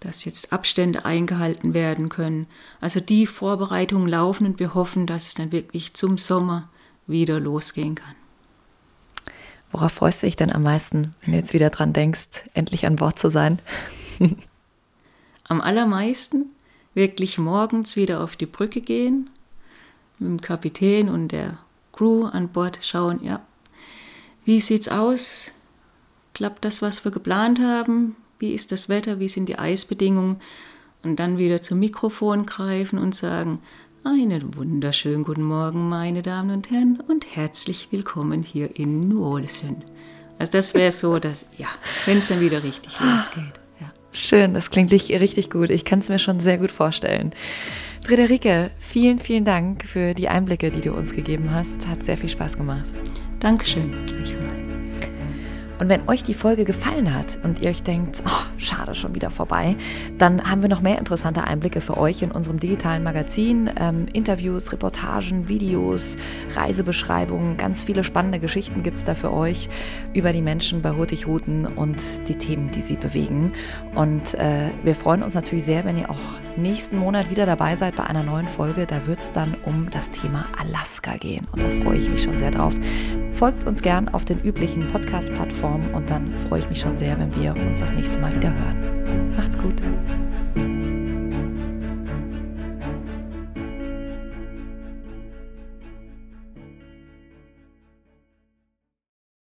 dass jetzt Abstände eingehalten werden können. Also die Vorbereitungen laufen und wir hoffen, dass es dann wirklich zum Sommer wieder losgehen kann. Worauf freust du dich denn am meisten, wenn du jetzt wieder dran denkst, endlich an Bord zu sein? am allermeisten wirklich morgens wieder auf die Brücke gehen, mit dem Kapitän und der Crew an Bord schauen, ja, wie sieht's aus? Klappt das, was wir geplant haben? Wie ist das Wetter, wie sind die Eisbedingungen und dann wieder zum Mikrofon greifen und sagen, einen wunderschönen guten Morgen, meine Damen und Herren, und herzlich willkommen hier in New Orleans. Also das wäre so, dass, ja, wenn es dann wieder richtig losgeht. Ja. Schön, das klingt richtig gut. Ich kann es mir schon sehr gut vorstellen. Friederike, vielen, vielen Dank für die Einblicke, die du uns gegeben hast. Hat sehr viel Spaß gemacht. Dankeschön. Und wenn euch die Folge gefallen hat und ihr euch denkt, oh, schade, schon wieder vorbei, dann haben wir noch mehr interessante Einblicke für euch in unserem digitalen Magazin. Ähm, Interviews, Reportagen, Videos, Reisebeschreibungen, ganz viele spannende Geschichten gibt es da für euch über die Menschen bei Hurtigruten und die Themen, die sie bewegen. Und äh, wir freuen uns natürlich sehr, wenn ihr auch nächsten Monat wieder dabei seid bei einer neuen Folge. Da wird es dann um das Thema Alaska gehen. Und da freue ich mich schon sehr drauf. Folgt uns gern auf den üblichen Podcast-Plattformen und dann freue ich mich schon sehr, wenn wir uns das nächste Mal wieder hören. Macht's gut.